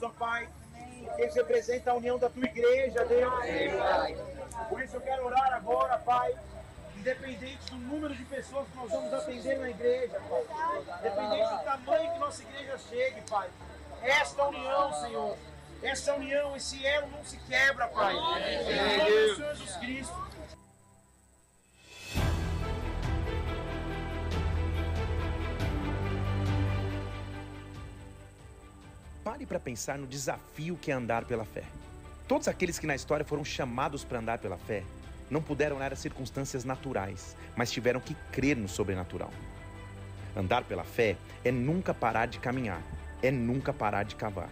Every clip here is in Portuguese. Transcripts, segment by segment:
Jesus, ó Pai. Porque eles representam a união da tua igreja, Deus. Por isso eu quero orar agora, Pai. Independente do número de pessoas que nós vamos atender na igreja, Pai. Independente do tamanho que nossa igreja chegue, Pai. Esta união, Senhor. Essa união, esse elo não se quebra, Pai. Em nome do Senhor Jesus Cristo. Pare para pensar no desafio que é andar pela fé. Todos aqueles que na história foram chamados para andar pela fé não puderam olhar as circunstâncias naturais, mas tiveram que crer no sobrenatural. Andar pela fé é nunca parar de caminhar, é nunca parar de cavar.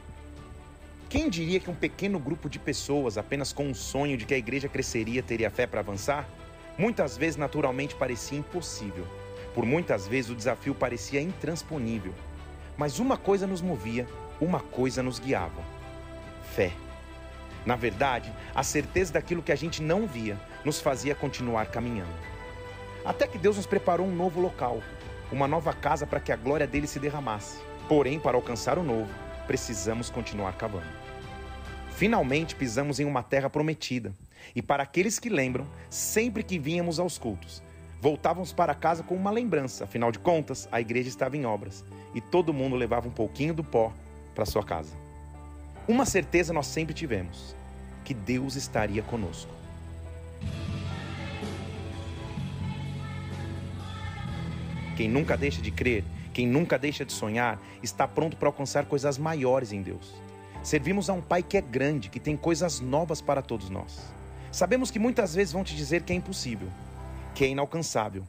Quem diria que um pequeno grupo de pessoas, apenas com um sonho de que a igreja cresceria, teria fé para avançar? Muitas vezes, naturalmente, parecia impossível. Por muitas vezes, o desafio parecia intransponível. Mas uma coisa nos movia uma coisa nos guiava: fé. Na verdade, a certeza daquilo que a gente não via nos fazia continuar caminhando. Até que Deus nos preparou um novo local, uma nova casa para que a glória dele se derramasse. Porém, para alcançar o novo, precisamos continuar cavando. Finalmente pisamos em uma terra prometida. E para aqueles que lembram, sempre que vínhamos aos cultos, voltávamos para casa com uma lembrança, afinal de contas, a igreja estava em obras e todo mundo levava um pouquinho do pó para sua casa. Uma certeza nós sempre tivemos: que Deus estaria conosco. Quem nunca deixa de crer, quem nunca deixa de sonhar, está pronto para alcançar coisas maiores em Deus. Servimos a um Pai que é grande, que tem coisas novas para todos nós. Sabemos que muitas vezes vão te dizer que é impossível, que é inalcançável.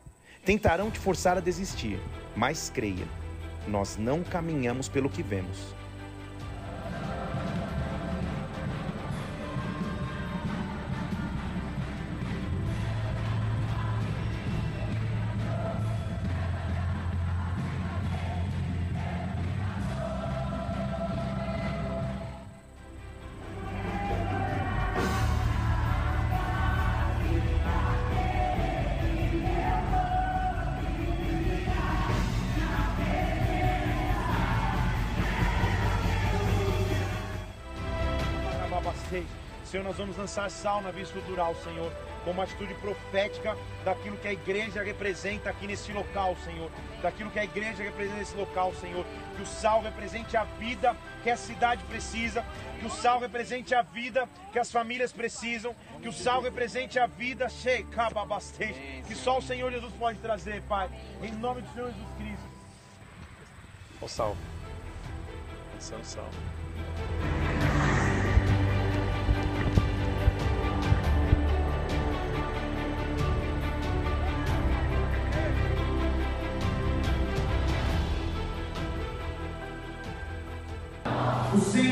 Tentarão te forçar a desistir, mas creia, nós não caminhamos pelo que vemos, Lançar sal na vida estrutural, Senhor, como atitude profética daquilo que a igreja representa aqui nesse local, Senhor. Daquilo que a igreja representa nesse local, Senhor. Que o sal represente a vida que a cidade precisa, que o sal represente a vida que as famílias precisam, que o sal represente a vida que só o Senhor Jesus pode trazer, Pai. Em nome do Senhor Jesus Cristo. O sal. Atenção, sal.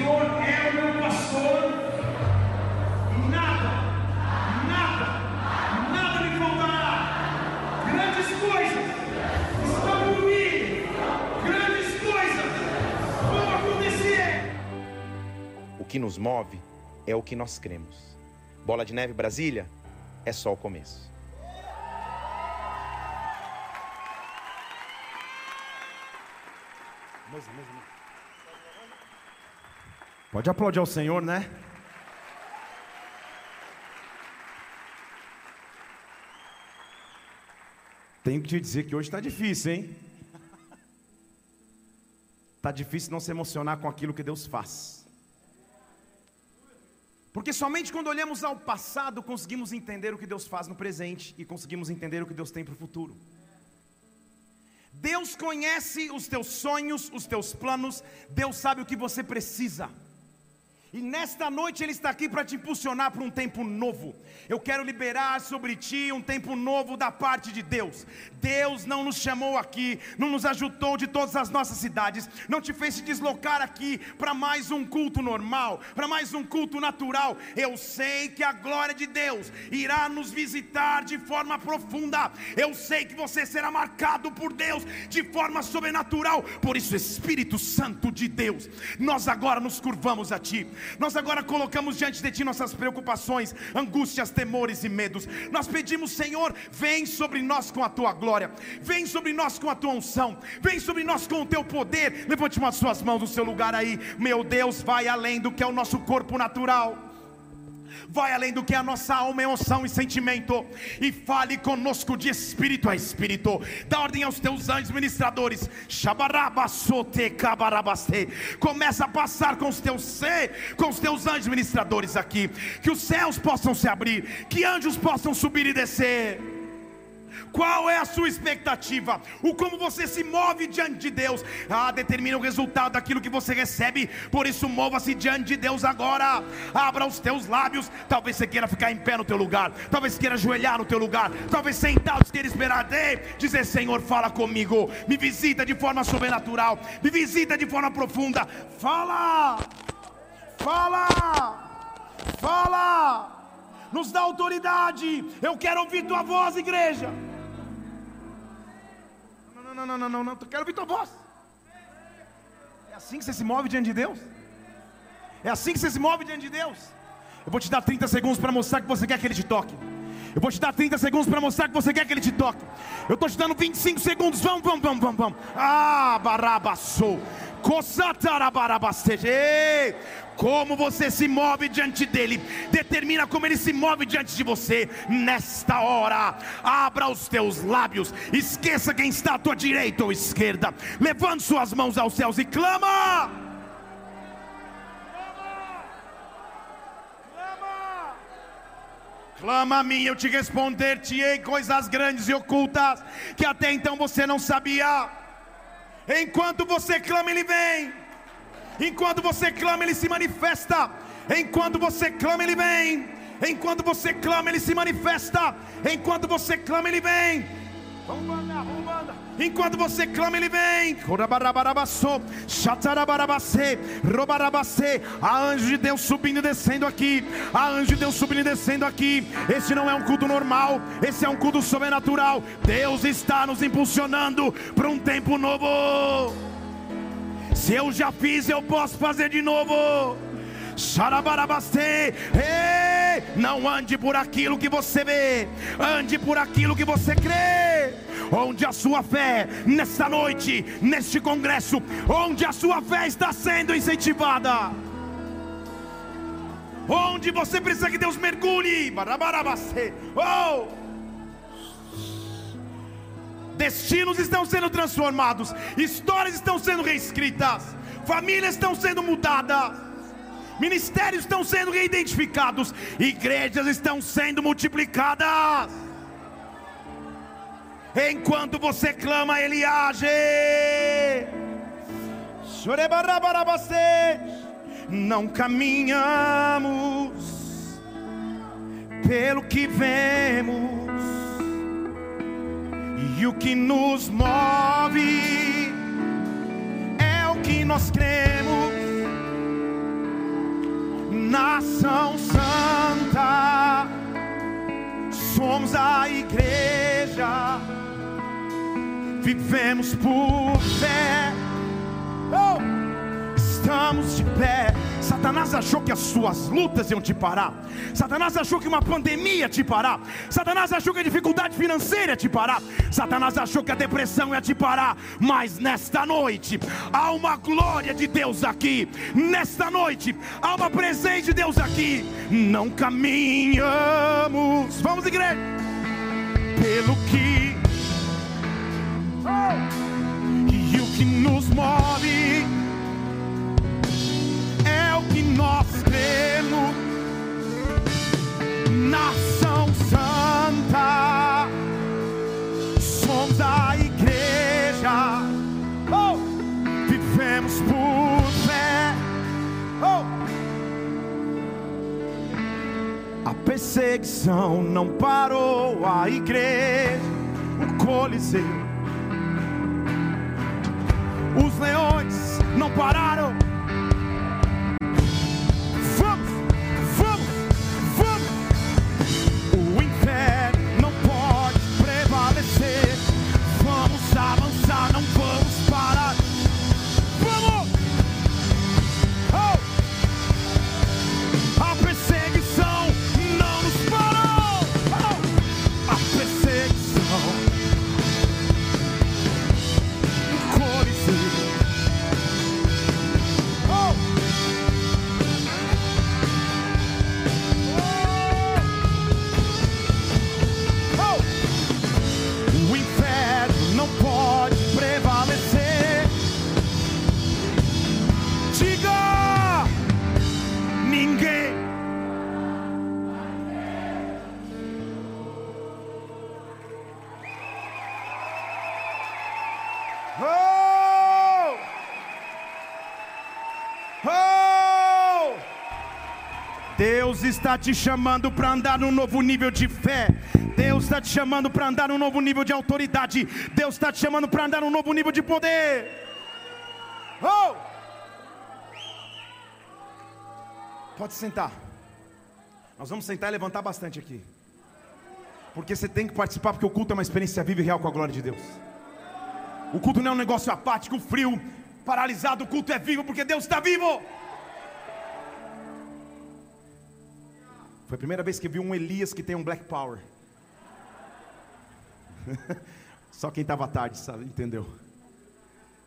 Senhor é o meu pastor e nada, nada, nada me faltará. Grandes coisas estão por vir, grandes coisas vão acontecer. O que nos move é o que nós cremos. Bola de Neve Brasília é só o começo. Pode aplaudir ao Senhor, né? Tenho que te dizer que hoje está difícil, hein? Está difícil não se emocionar com aquilo que Deus faz. Porque somente quando olhamos ao passado conseguimos entender o que Deus faz no presente e conseguimos entender o que Deus tem para o futuro. Deus conhece os teus sonhos, os teus planos, Deus sabe o que você precisa. E nesta noite Ele está aqui para te impulsionar para um tempo novo. Eu quero liberar sobre ti um tempo novo da parte de Deus. Deus não nos chamou aqui, não nos ajudou de todas as nossas cidades, não te fez se deslocar aqui para mais um culto normal, para mais um culto natural. Eu sei que a glória de Deus irá nos visitar de forma profunda. Eu sei que você será marcado por Deus de forma sobrenatural. Por isso, Espírito Santo de Deus, nós agora nos curvamos a ti Nós agora colocamos diante de Ti nossas preocupações, angústias, temores e medos. Nós pedimos, Senhor, vem sobre nós com a Tua glória, vem sobre nós com a Tua unção, vem sobre nós com o Teu poder. Levante uma Suas mãos no seu lugar aí, meu Deus, vai além do que é o nosso corpo natural vai além do que a nossa alma, emoção e sentimento, e fale conosco de espírito a espírito. Dá ordem aos teus anjos ministradores. Começa a passar com os teus ser, com os teus anjos ministradores aqui, que os céus possam se abrir, que anjos possam subir e descer. Qual é a sua expectativa? O como você se move diante de Deus ah, determina o resultado daquilo que você recebe. Por isso, mova-se diante de Deus agora. Abra os teus lábios. Talvez você queira ficar em pé no teu lugar. Talvez queira ajoelhar no teu lugar. Talvez sentado queira esperar. Ei, dizer: Senhor, fala comigo. Me visita de forma sobrenatural. Me visita de forma profunda. Fala. Fala. Fala nos dá autoridade. Eu quero ouvir tua voz, igreja não, não, não, não, não, quero ouvir tua voz. É assim que você se move diante de Deus? É assim que você se move diante de Deus? Eu vou te dar 30 segundos para mostrar que você quer que Ele te toque. Eu vou te dar 30 segundos para mostrar que você quer que Ele te toque. Eu estou te dando 25 segundos. Vamos, vamos, vamos, vamos, vamos. Ah, barabassou. Como você se move diante dele, determina como ele se move diante de você. Nesta hora, abra os teus lábios, esqueça quem está à tua direita ou esquerda, levante suas mãos aos céus e clama. Clama a mim, eu te responder-te-ei coisas grandes e ocultas que até então você não sabia. Enquanto você clama, Ele vem. Enquanto você clama, Ele se manifesta. Enquanto você clama, Ele vem. Enquanto você clama, Ele se manifesta. Enquanto você clama, Ele vem. Enquanto você clama, Ele vem. A anjo de Deus subindo e descendo aqui. A anjo de Deus subindo e descendo aqui. Esse não é um culto normal. Esse é um culto sobrenatural. Deus está nos impulsionando para um tempo novo. Se eu já fiz, eu posso fazer de novo. Xarabarabastê. Ei, não ande por aquilo que você vê, ande por aquilo que você crê. Onde a sua fé, nesta noite, neste congresso, onde a sua fé está sendo incentivada. Onde você precisa que Deus mergulhe. Oh! Destinos estão sendo transformados, histórias estão sendo reescritas, famílias estão sendo mudadas ministérios estão sendo reidentificados, igrejas estão sendo multiplicadas. Enquanto você clama, Ele age. Não caminhamos pelo que vemos, e o que nos move é o que nós cremos. Nação santa, somos a igreja, vivemos por fé, oh, estamos de pé Satanás achou que as suas lutas iam te parar. Satanás achou que uma pandemia ia te parar. Satanás achou que a dificuldade financeira ia te parar. Satanás achou que a depressão ia te parar. Mas nesta noite há uma glória de Deus aqui. Nesta noite há uma presença de Deus aqui. Não caminhamos. Vamos, igreja. Pelo que. Oh, e o que nos move que nós cremos, nação santa, somos a igreja, oh, vivemos por fé. Oh. A perseguição não parou a igreja, o coliseu. Os leões não pararam está te chamando para andar num novo nível de fé. Deus está te chamando para andar num novo nível de autoridade. Deus está te chamando para andar num novo nível de poder. Oh! Pode sentar. Nós vamos sentar e levantar bastante aqui. Porque você tem que participar, porque o culto é uma experiência viva e real com a glória de Deus. O culto não é um negócio apático, frio, paralisado. O culto é vivo porque Deus está vivo. Foi a primeira vez que vi um Elias que tem um Black Power. Só quem estava tarde, sabe, entendeu?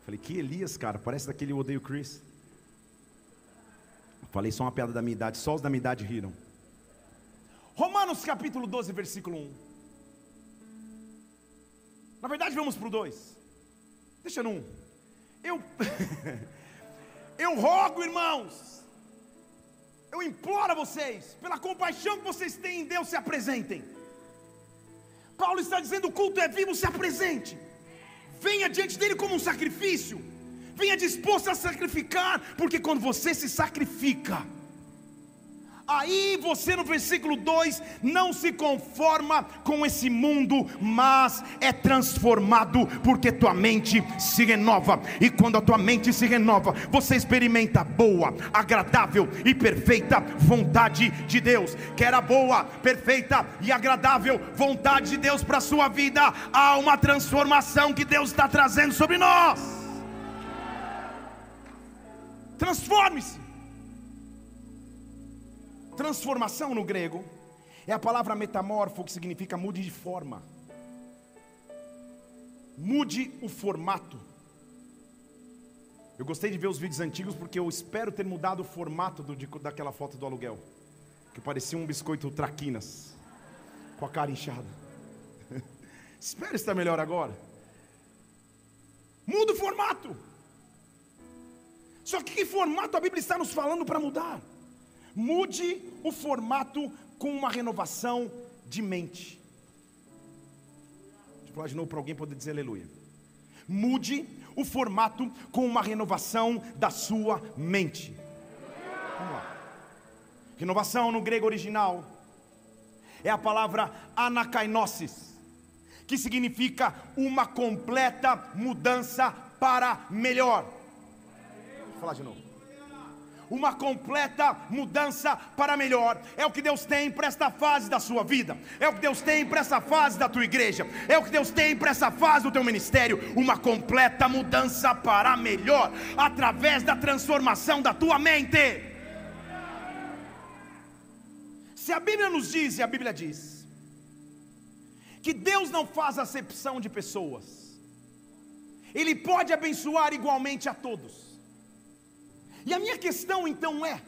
Falei, que Elias, cara, parece daquele Odeio Chris. Falei só uma piada da minha idade, só os da minha idade riram. Romanos capítulo 12, versículo 1. Na verdade, vamos para o 2. Deixa no 1. Eu, eu rogo, irmãos, eu imploro a vocês, pela compaixão que vocês têm em Deus, se apresentem. Paulo está dizendo: o culto é vivo, se apresente. Venha diante dele como um sacrifício. Venha disposto a sacrificar, porque quando você se sacrifica, Aí você no versículo 2 não se conforma com esse mundo, mas é transformado, porque tua mente se renova, e quando a tua mente se renova, você experimenta a boa, agradável e perfeita vontade de Deus. Que era boa, perfeita e agradável vontade de Deus para a sua vida, há uma transformação que Deus está trazendo sobre nós. Transforme-se. Transformação no grego é a palavra metamorfo, que significa mude de forma. Mude o formato. Eu gostei de ver os vídeos antigos porque eu espero ter mudado o formato do, de, daquela foto do aluguel. Que parecia um biscoito traquinas. Com a cara inchada. espero estar melhor agora. Muda o formato. Só que que formato a Bíblia está nos falando para mudar? Mude o formato com uma renovação de mente. Deixa eu falar de novo para alguém poder dizer aleluia. Mude o formato com uma renovação da sua mente. Vamos lá. Renovação no grego original é a palavra anakainosis, que significa uma completa mudança para melhor. Vou falar de novo uma completa mudança para melhor. É o que Deus tem para esta fase da sua vida, é o que Deus tem para essa fase da tua igreja, é o que Deus tem para essa fase do teu ministério. Uma completa mudança para melhor, através da transformação da tua mente. Se a Bíblia nos diz, e a Bíblia diz, que Deus não faz acepção de pessoas, Ele pode abençoar igualmente a todos. E a minha questão então é: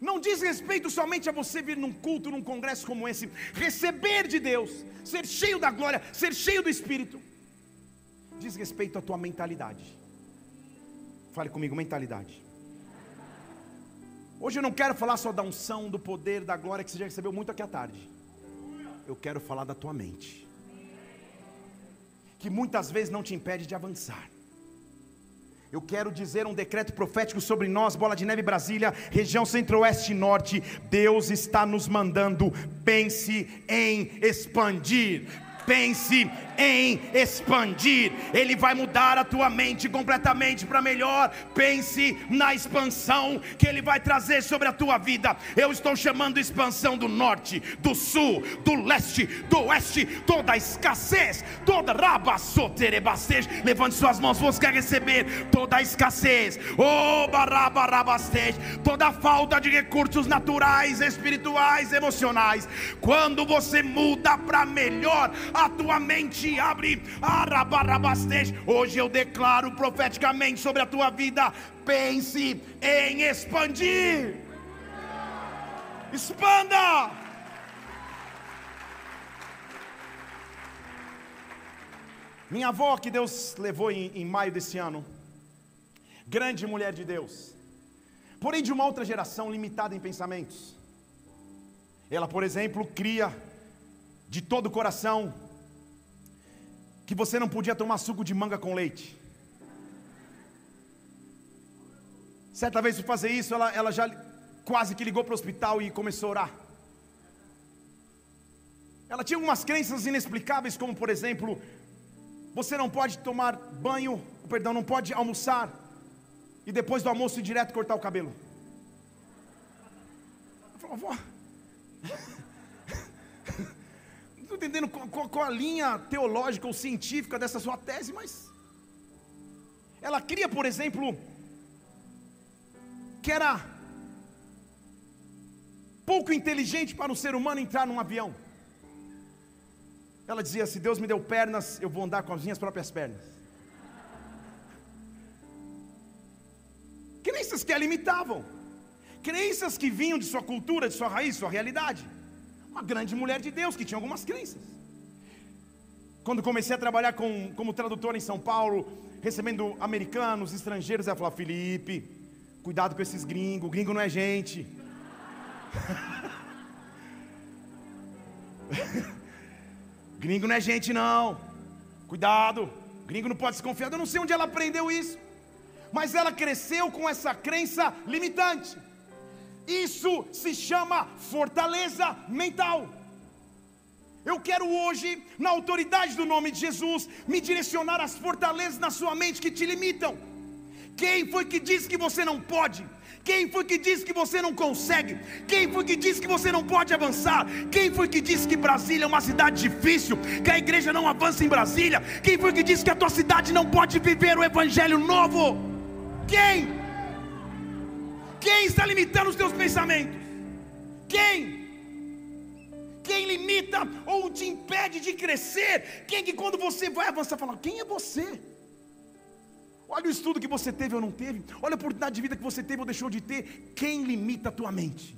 não diz respeito somente a você vir num culto, num congresso como esse, receber de Deus, ser cheio da glória, ser cheio do Espírito, diz respeito à tua mentalidade. Fale comigo, mentalidade. Hoje eu não quero falar só da unção, do poder, da glória que você já recebeu muito aqui à tarde. Eu quero falar da tua mente, que muitas vezes não te impede de avançar eu quero dizer um decreto profético sobre nós, Bola de Neve Brasília, região centro-oeste e norte. Deus está nos mandando, pense em expandir pense em expandir, Ele vai mudar a tua mente completamente para melhor. Pense na expansão que Ele vai trazer sobre a tua vida. Eu estou chamando expansão do norte, do sul, do leste, do oeste, toda escassez, toda rabassoterebastej. Levante suas mãos, você quer receber toda escassez, oh barabarabastej, toda falta de recursos naturais, espirituais, emocionais. Quando você muda para melhor, a tua mente abre. Hoje eu declaro profeticamente sobre a tua vida. Pense em expandir. Expanda. Minha avó, que Deus levou em, em maio desse ano, grande mulher de Deus, porém de uma outra geração limitada em pensamentos. Ela, por exemplo, cria de todo o coração que você não podia tomar suco de manga com leite. Certa vez, por fazer isso, ela, ela já quase que ligou para o hospital e começou a orar. Ela tinha algumas crenças inexplicáveis, como por exemplo, você não pode tomar banho, perdão, não pode almoçar e depois do almoço ir direto cortar o cabelo. Avó, não estou entendendo qual, qual, a linha teológica ou científica dessa sua tese, mas ela cria, por exemplo, que era pouco inteligente para um ser humano entrar num avião. Ela dizia: Se Deus me deu pernas, eu vou andar com as minhas próprias pernas. Crenças que a limitavam, crenças que vinham de sua cultura, de sua raiz, sua realidade. Uma grande mulher de Deus que tinha algumas crenças. Quando comecei a trabalhar com, como tradutor em São Paulo, recebendo americanos, estrangeiros, ela falou: Felipe, cuidado com esses gringos, gringo não é gente. Gringo não é gente, não. Cuidado. Gringo não pode se confiar. Eu não sei onde ela aprendeu isso. Mas ela cresceu com essa crença limitante. Isso se chama fortaleza mental. Eu quero hoje, na autoridade do nome de Jesus, me direcionar às fortalezas na sua mente que te limitam. Quem foi que disse que você não pode? Quem foi que disse que você não consegue? Quem foi que disse que você não pode avançar? Quem foi que disse que Brasília é uma cidade difícil? Que a igreja não avança em Brasília? Quem foi que disse que a tua cidade não pode viver o evangelho novo? Quem? Quem está limitando os teus pensamentos? Quem? Quem limita ou te impede de crescer? Quem que quando você vai avançar fala: "Quem é você?" Olha o estudo que você teve ou não teve. Olha a oportunidade de vida que você teve ou deixou de ter. Quem limita a tua mente?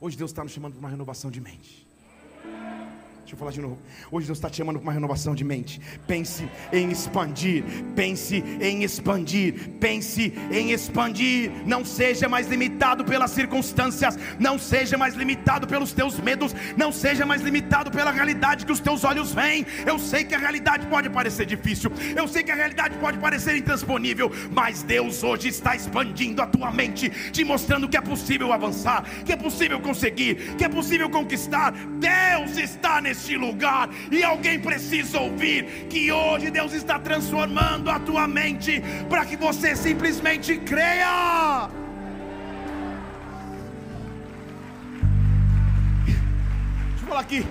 Hoje Deus está nos chamando para uma renovação de mente. Deixa eu falar de novo. Hoje Deus está te chamando para uma renovação de mente. Pense em expandir. Pense em expandir. Pense em expandir. Não seja mais limitado pelas circunstâncias. Não seja mais limitado pelos teus medos. Não seja mais limitado pela realidade que os teus olhos veem. Eu sei que a realidade pode parecer difícil. Eu sei que a realidade pode parecer intransponível. Mas Deus hoje está expandindo a tua mente, te mostrando que é possível avançar, que é possível conseguir, que é possível conquistar. Deus está nesse neste lugar, e alguém precisa ouvir que hoje Deus está transformando a tua mente para que você simplesmente creia. Deixa eu falar aqui.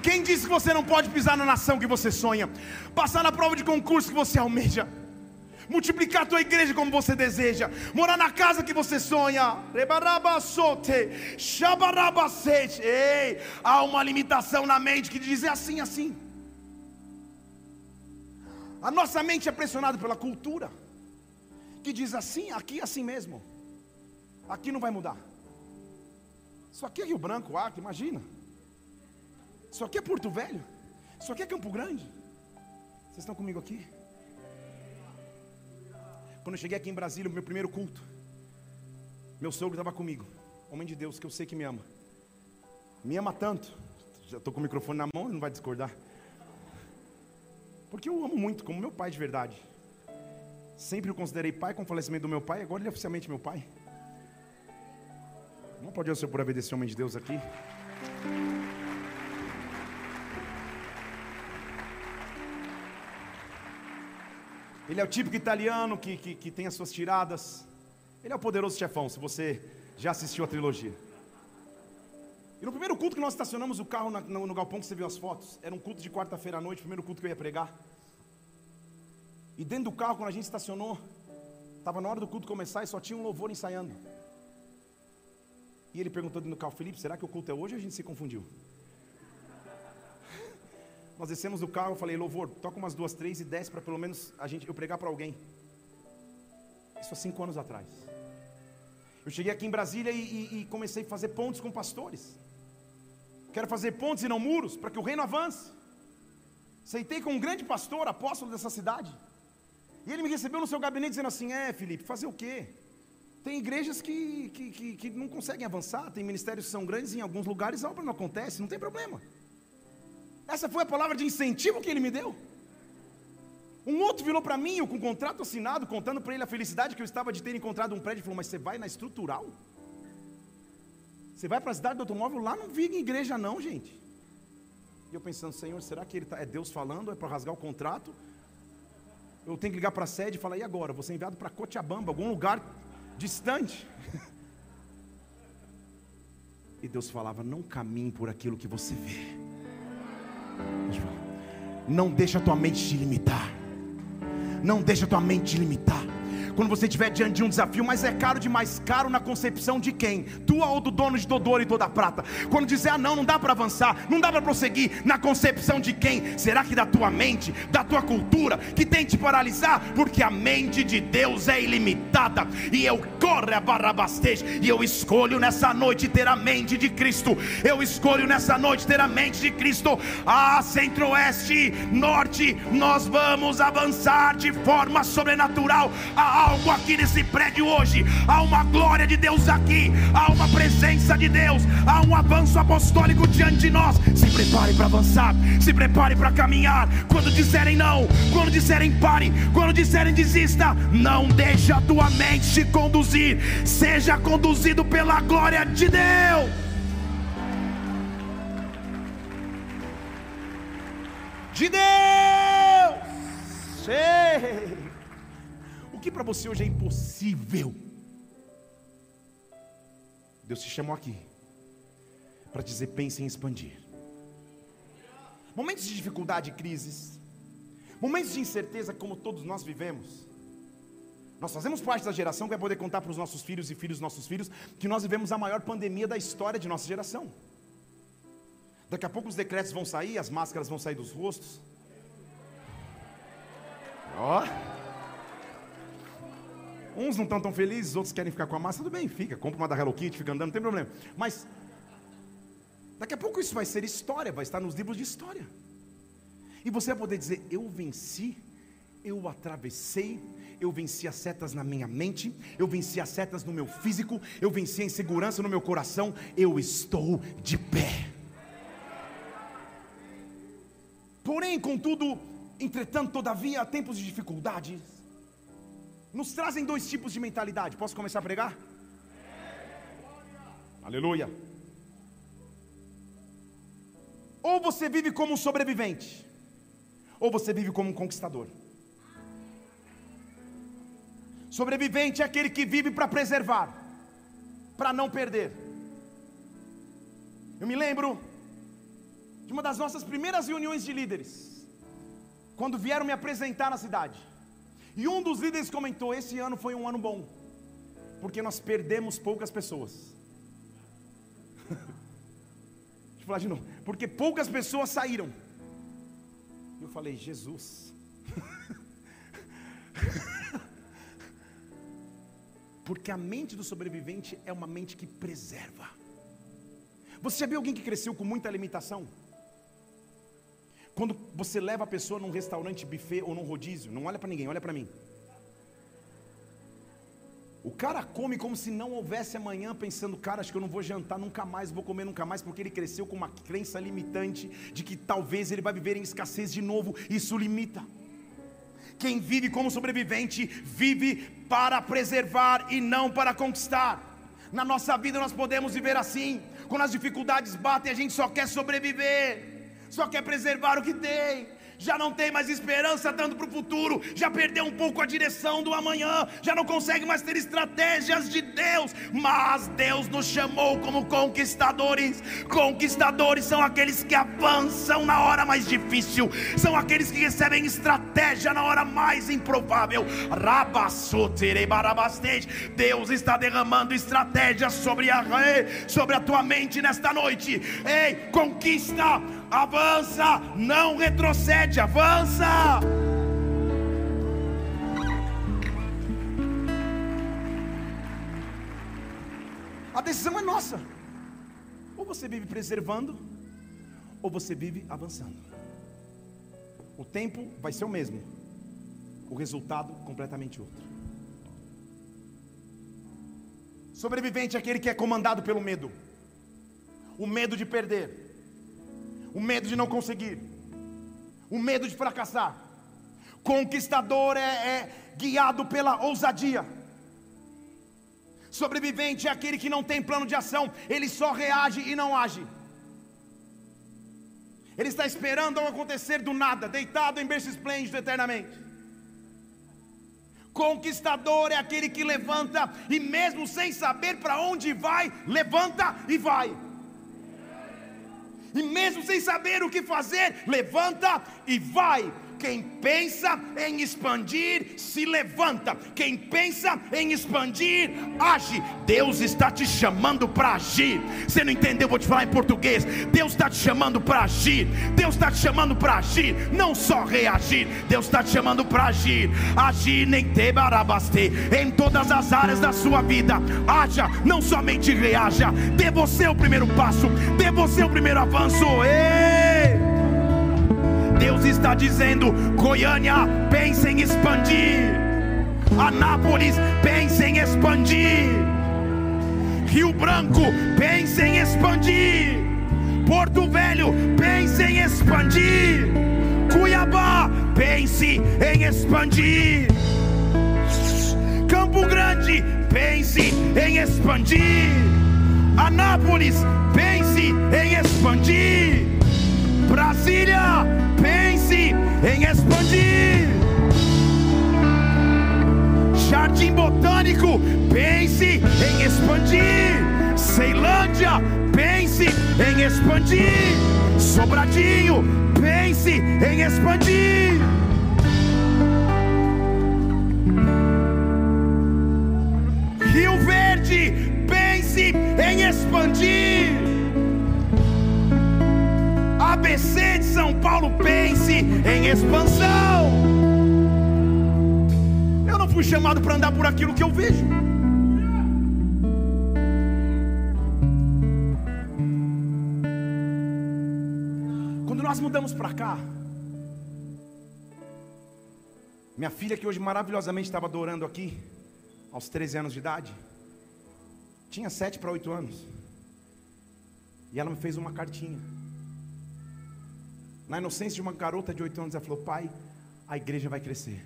Quem disse que você não pode pisar na nação que você sonha, passar na prova de concurso que você almeja? Multiplicar a tua igreja como você deseja, morar na casa que você sonha. Ei, há uma limitação na mente que diz é assim, assim. A nossa mente é pressionada pela cultura, que diz assim, aqui assim mesmo. Aqui não vai mudar. Isso aqui é Rio Branco, Acre, imagina. Isso aqui é Porto Velho. Isso aqui é Campo Grande. Vocês estão comigo aqui? Quando eu cheguei aqui em Brasília, o meu primeiro culto, meu sogro estava comigo, homem de Deus, que eu sei que me ama. Me ama tanto, já estou com o microfone na mão, ele não vai discordar. Porque eu amo muito, como meu pai de verdade. Sempre o considerei pai com o falecimento do meu pai, agora ele é oficialmente meu pai. Não pode ser por haver desse homem de Deus aqui. Ele é o típico italiano que, que, que tem as suas tiradas. Ele é o poderoso chefão, se você já assistiu a trilogia. E no primeiro culto que nós estacionamos o carro na, no, no, galpão que você viu as fotos, era um culto de quarta-feira à noite, primeiro culto que eu ia pregar. E dentro do carro, quando a gente estacionou, estava na hora do culto começar e só tinha um louvor ensaiando. E ele perguntou dentro do carro, Felipe, será que o culto é hoje ou a gente se confundiu? Nós descemos do carro, eu falei, louvor, toca umas duas, três e desce para pelo menos a gente, eu pregar para alguém. Isso há cinco anos atrás. Eu cheguei aqui em Brasília e, e, e comecei a fazer pontes com pastores. Quero fazer pontes e não muros, para que o reino avance. Sentei com um grande pastor, apóstolo dessa cidade. E ele me recebeu no seu gabinete dizendo assim: É, Felipe, fazer o quê? Tem igrejas que, que, que, que não conseguem avançar, tem ministérios que são grandes, em alguns lugares a obra não acontece, não tem problema. Essa foi a palavra de incentivo que ele me deu. Um outro virou para mim, eu com o contrato assinado, contando para ele a felicidade que eu estava de ter encontrado um prédio, e falou: Mas você vai na estrutural? Você vai para a cidade do automóvel? Lá não vive igreja, não, gente. E eu pensando: Senhor, será que ele tá, é Deus falando? É para rasgar o contrato? Eu tenho que ligar para a sede e falar: E agora? Você é enviado para Cochabamba, algum lugar distante. E Deus falava: Não caminhe por aquilo que você vê. Não deixa a tua mente te limitar. Não deixa a tua mente te limitar quando você estiver diante de um desafio, mas é caro demais, caro na concepção de quem? Tua ou do dono de Dodoro e toda prata? Quando dizer, ah não, não dá para avançar, não dá para prosseguir, na concepção de quem? Será que da tua mente, da tua cultura, que tem te paralisar? Porque a mente de Deus é ilimitada, e eu corre a barrabastej, e eu escolho nessa noite ter a mente de Cristo, eu escolho nessa noite ter a mente de Cristo, ah, centro-oeste, norte, nós vamos avançar de forma sobrenatural, a algo aqui nesse prédio hoje. Há uma glória de Deus aqui, há uma presença de Deus, há um avanço apostólico diante de nós. Se prepare para avançar, se prepare para caminhar. Quando disserem não, quando disserem pare, quando disserem desista, não deixe a tua mente te conduzir, seja conduzido pela glória de Deus. De Deus. Sei. Que para você hoje é impossível? Deus te chamou aqui para dizer: pense em expandir. Momentos de dificuldade crises, momentos de incerteza, como todos nós vivemos. Nós fazemos parte da geração que vai poder contar para os nossos filhos e filhos dos nossos filhos que nós vivemos a maior pandemia da história de nossa geração. Daqui a pouco os decretos vão sair, as máscaras vão sair dos rostos. Ó. Oh. Uns não estão tão felizes, outros querem ficar com a massa, tudo bem, fica, compra uma da Hello Kitty, fica andando, não tem problema. Mas daqui a pouco isso vai ser história, vai estar nos livros de história. E você vai poder dizer: Eu venci, eu atravessei, eu venci as setas na minha mente, eu venci as setas no meu físico, eu venci a insegurança no meu coração, eu estou de pé. Porém, contudo, entretanto, todavia, há tempos de dificuldades, nos trazem dois tipos de mentalidade. Posso começar a pregar? Aleluia. Ou você vive como um sobrevivente, ou você vive como um conquistador. Sobrevivente é aquele que vive para preservar, para não perder. Eu me lembro de uma das nossas primeiras reuniões de líderes, quando vieram me apresentar na cidade. E um dos líderes comentou: esse ano foi um ano bom, porque nós perdemos poucas pessoas. Deixa eu falar de novo, porque poucas pessoas saíram. Eu falei: Jesus. porque a mente do sobrevivente é uma mente que preserva. Você viu alguém que cresceu com muita limitação? Quando você leva a pessoa num restaurante buffet ou num rodízio, não olha para ninguém, olha para mim. O cara come como se não houvesse amanhã, pensando, cara, acho que eu não vou jantar nunca mais, vou comer nunca mais, porque ele cresceu com uma crença limitante de que talvez ele vai viver em escassez de novo, isso limita. Quem vive como sobrevivente, vive para preservar e não para conquistar. Na nossa vida nós podemos viver assim, quando as dificuldades batem, a gente só quer sobreviver só quer preservar o que tem já não tem mais esperança tanto para o futuro, já perdeu um pouco a direção do amanhã, já não consegue mais ter estratégias de Deus, mas Deus nos chamou como conquistadores. Conquistadores são aqueles que avançam na hora mais difícil, são aqueles que recebem estratégia na hora mais improvável. Deus está derramando estratégias sobre a, sobre a tua mente nesta noite. Ei, conquista avança, não retrocede, avança. A decisão é nossa. Ou você vive preservando, ou você vive avançando. O tempo vai ser o mesmo, o resultado completamente outro. Sobrevivente é aquele que é comandado pelo medo, o medo de perder o medo de não conseguir, o medo de fracassar. Conquistador é, é guiado pela ousadia. Sobrevivente é aquele que não tem plano de ação, ele só reage e não age. Ele está esperando acontecer do nada, deitado em berço esplêndido eternamente. Conquistador é aquele que levanta e, mesmo sem saber para onde vai, levanta e vai. E mesmo sem saber o que fazer, levanta e vai. Quem pensa em expandir, se levanta. Quem pensa em expandir, age. Deus está te chamando para agir. Você não entendeu? Vou te falar em português. Deus está te chamando para agir. Deus está te chamando para agir. Não só reagir. Deus está te chamando para agir. Agir nem te barabaste. Em todas as áreas da sua vida. Haja, não somente reaja. Dê você o primeiro passo. Dê você o primeiro avanço. Ei! Deus está dizendo: Goiânia, pense em expandir. Anápolis, pense em expandir. Rio Branco, pense em expandir. Porto Velho, pense em expandir. Cuiabá, pense em expandir. Campo Grande, pense em expandir. Anápolis, pense em expandir. Brasília, pense em expandir. Jardim Botânico, pense em expandir. Ceilândia, pense em expandir. Sobradinho, pense em expandir. Rio Verde, pense em expandir. ABC Paulo pense em expansão. Eu não fui chamado para andar por aquilo que eu vejo. Quando nós mudamos para cá, minha filha, que hoje maravilhosamente estava adorando aqui, aos 13 anos de idade, tinha 7 para 8 anos, e ela me fez uma cartinha na inocência de uma garota de 8 anos, ela falou: Pai, a igreja vai crescer.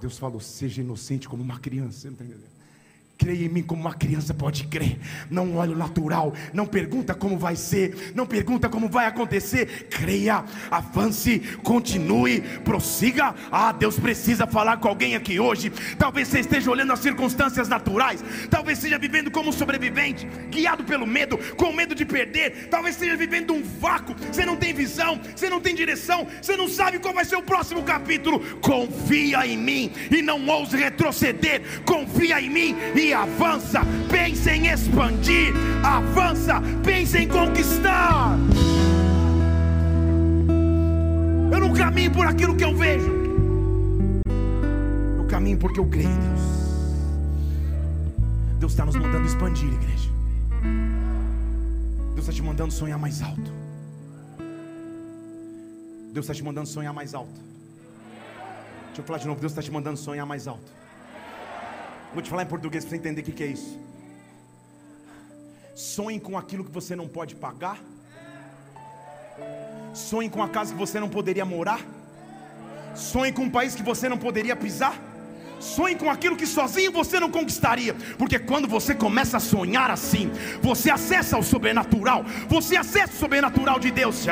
Deus falou: Seja inocente como uma criança. Você não está entendendo? Creia em mim como uma criança pode crer. Não olha o natural. Não pergunta como vai ser. Não pergunta como vai acontecer. Creia, avance, continue, prossiga. Ah, Deus precisa falar com alguém aqui hoje. Talvez você esteja olhando as circunstâncias naturais. Talvez esteja vivendo como sobrevivente, guiado pelo medo, com medo de perder. Talvez esteja vivendo um vácuo. Você não tem visão, você não tem direção, você não sabe qual vai ser o próximo capítulo. Confia em mim e não ouse retroceder. Confia em mim e avança, pensa em expandir, avança, pensa em conquistar. Eu não caminho por aquilo que eu vejo, eu caminho porque eu creio em Deus. Deus está nos mandando expandir, igreja. Deus está te mandando sonhar mais alto. Deus está te mandando sonhar mais alto. Deixa eu falar de novo. Deus está te mandando sonhar mais alto. Vou te falar em português para você entender o que, que é isso. Sonhe com aquilo que você não pode pagar. Sonhe com a casa que você não poderia morar. Sonhe com um país que você não poderia pisar. Sonhe com aquilo que sozinho você não conquistaria, porque quando você começa a sonhar assim, você acessa o sobrenatural, você acessa o sobrenatural de Deus.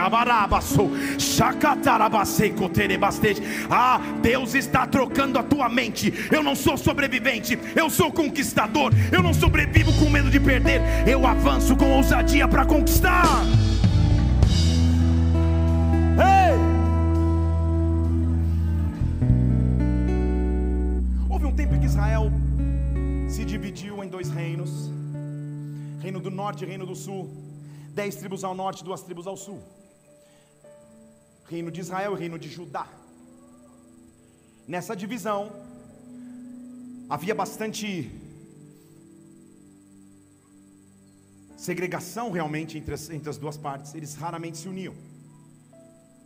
Ah, Deus está trocando a tua mente. Eu não sou sobrevivente, eu sou conquistador. Eu não sobrevivo com medo de perder, eu avanço com ousadia para conquistar. Reinos: reino do norte e reino do sul. Dez tribos ao norte, duas tribos ao sul. Reino de Israel e reino de Judá. Nessa divisão, havia bastante segregação realmente entre as, entre as duas partes. Eles raramente se uniam.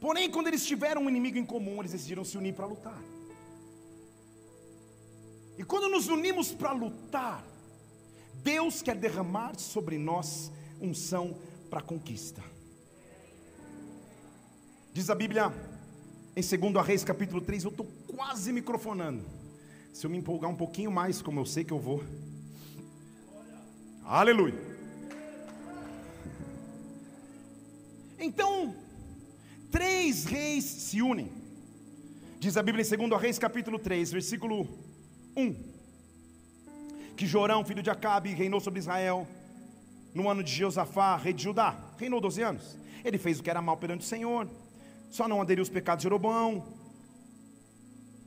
Porém, quando eles tiveram um inimigo em comum, eles decidiram se unir para lutar. E quando nos unimos para lutar, Deus quer derramar sobre nós unção para conquista. Diz a Bíblia em 2 Reis capítulo 3, eu estou quase microfonando. Se eu me empolgar um pouquinho mais, como eu sei que eu vou. Aleluia. Então, três reis se unem. Diz a Bíblia em 2 Reis capítulo 3, versículo 1. Que Jorão, filho de Acabe, reinou sobre Israel no ano de Jeosafá, rei de Judá. Reinou 12 anos. Ele fez o que era mal perante o Senhor. Só não aderiu aos pecados de Jeroboão.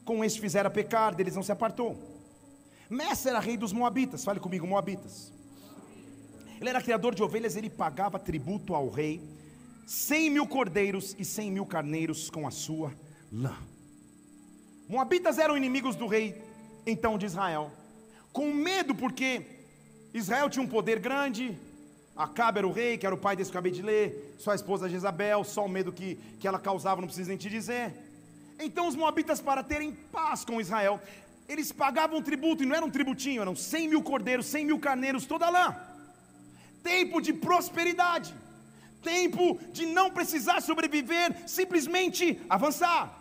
Com este fizera pecar, deles não se apartou. Messa era rei dos Moabitas. Fale comigo, Moabitas. Ele era criador de ovelhas, ele pagava tributo ao rei, cem mil cordeiros e cem mil carneiros com a sua lã. Moabitas eram inimigos do rei então de Israel, com medo porque Israel tinha um poder grande, Acabe era o rei, que era o pai desse que eu acabei de ler, sua esposa Jezabel, só o medo que, que ela causava, não preciso nem te dizer. Então os moabitas, para terem paz com Israel, eles pagavam tributo, e não era um tributinho, eram 100 mil cordeiros, 100 mil carneiros, toda lã. Tempo de prosperidade, tempo de não precisar sobreviver, simplesmente avançar.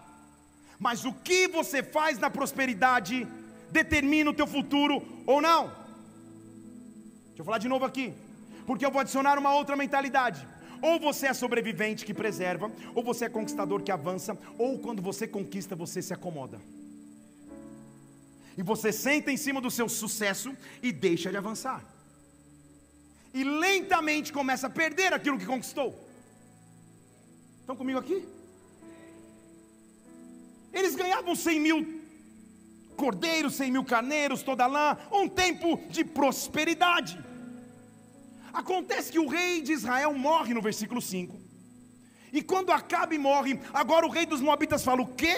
Mas o que você faz na prosperidade determina o teu futuro ou não. Deixa eu falar de novo aqui porque eu vou adicionar uma outra mentalidade. Ou você é sobrevivente que preserva, ou você é conquistador que avança, ou quando você conquista, você se acomoda. E você senta em cima do seu sucesso e deixa de avançar. E lentamente começa a perder aquilo que conquistou. Estão comigo aqui? Eles ganhavam 100 mil cordeiros, 100 mil carneiros, toda lã, um tempo de prosperidade. Acontece que o rei de Israel morre no versículo 5. E quando Acabe morre, agora o rei dos Moabitas fala: O quê?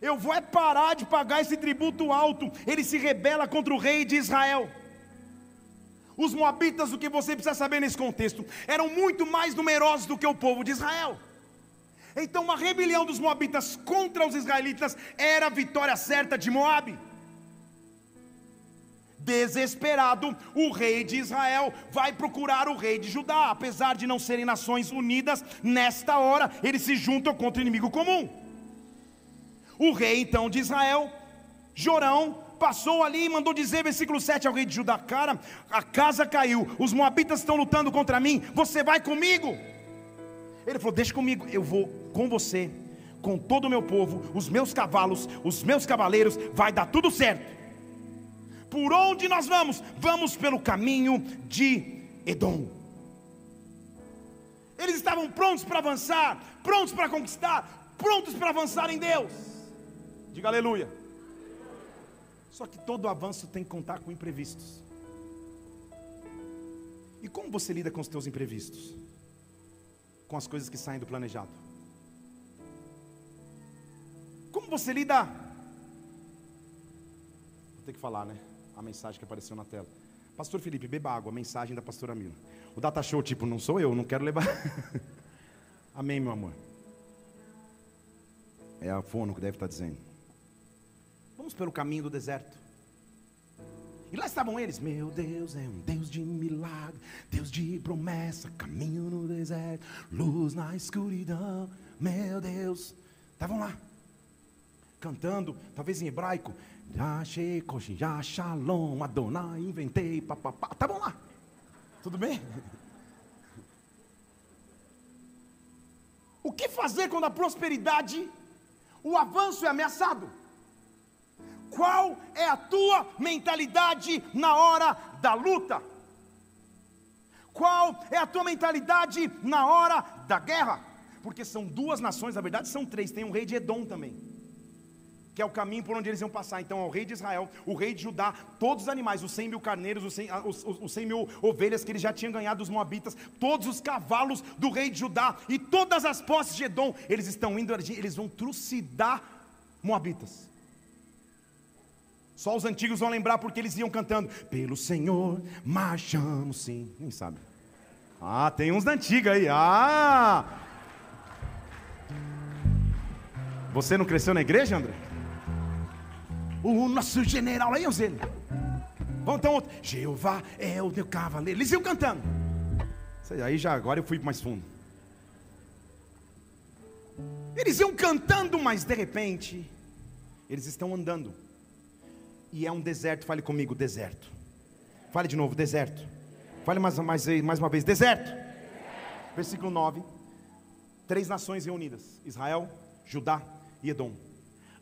Eu vou é parar de pagar esse tributo alto. Ele se rebela contra o rei de Israel. Os Moabitas, o que você precisa saber nesse contexto, eram muito mais numerosos do que o povo de Israel. Então, uma rebelião dos Moabitas contra os israelitas era a vitória certa de Moabe. Desesperado, o rei de Israel vai procurar o rei de Judá. Apesar de não serem nações unidas, nesta hora eles se juntam contra o inimigo comum. O rei então de Israel, Jorão, passou ali e mandou dizer, versículo 7 ao rei de Judá: Cara, a casa caiu, os moabitas estão lutando contra mim, você vai comigo? Ele falou: Deixa comigo, eu vou com você, com todo o meu povo, os meus cavalos, os meus cavaleiros, vai dar tudo certo. Por onde nós vamos? Vamos pelo caminho de Edom. Eles estavam prontos para avançar, prontos para conquistar, prontos para avançar em Deus. Diga aleluia. Só que todo avanço tem que contar com imprevistos. E como você lida com os teus imprevistos? Com as coisas que saem do planejado? Como você lida? Vou ter que falar, né? a mensagem que apareceu na tela. Pastor Felipe, beba água, a mensagem da pastora Mila. O data show, tipo, não sou eu, não quero levar. Amém, meu amor. É a fono que deve estar dizendo. Vamos pelo caminho do deserto. E lá estavam eles, meu Deus é um Deus de milagre, Deus de promessa, caminho no deserto, luz na escuridão, meu Deus. Estavam lá, cantando, talvez em hebraico, já shalom, Adonai, inventei, papapá. Bom lá. Tudo bem? O que fazer quando a prosperidade, o avanço é ameaçado? Qual é a tua mentalidade na hora da luta? Qual é a tua mentalidade na hora da guerra? Porque são duas nações, na verdade são três, tem um rei de Edom também que é o caminho por onde eles iam passar. Então, é o rei de Israel, o rei de Judá, todos os animais, os 100 mil carneiros, os 100, os, os 100 mil ovelhas que ele já tinha ganhado dos moabitas, todos os cavalos do rei de Judá e todas as posses de Edom, eles estão indo, eles vão trucidar moabitas. Só os antigos vão lembrar porque eles iam cantando: Pelo Senhor marchamos sim. Nem sabe. Ah, tem uns da antiga aí. Ah! Você não cresceu na igreja, André? o nosso general, aí ele. Vamos então outro. Jeová é o meu cavaleiro. Eles iam cantando. Aí já agora eu fui mais fundo. Eles iam cantando, mas de repente, eles estão andando. E é um deserto, fale comigo, deserto. Fale de novo, deserto. Fale mais, mais, mais uma vez, deserto. Versículo 9. Três nações reunidas: Israel, Judá e Edom.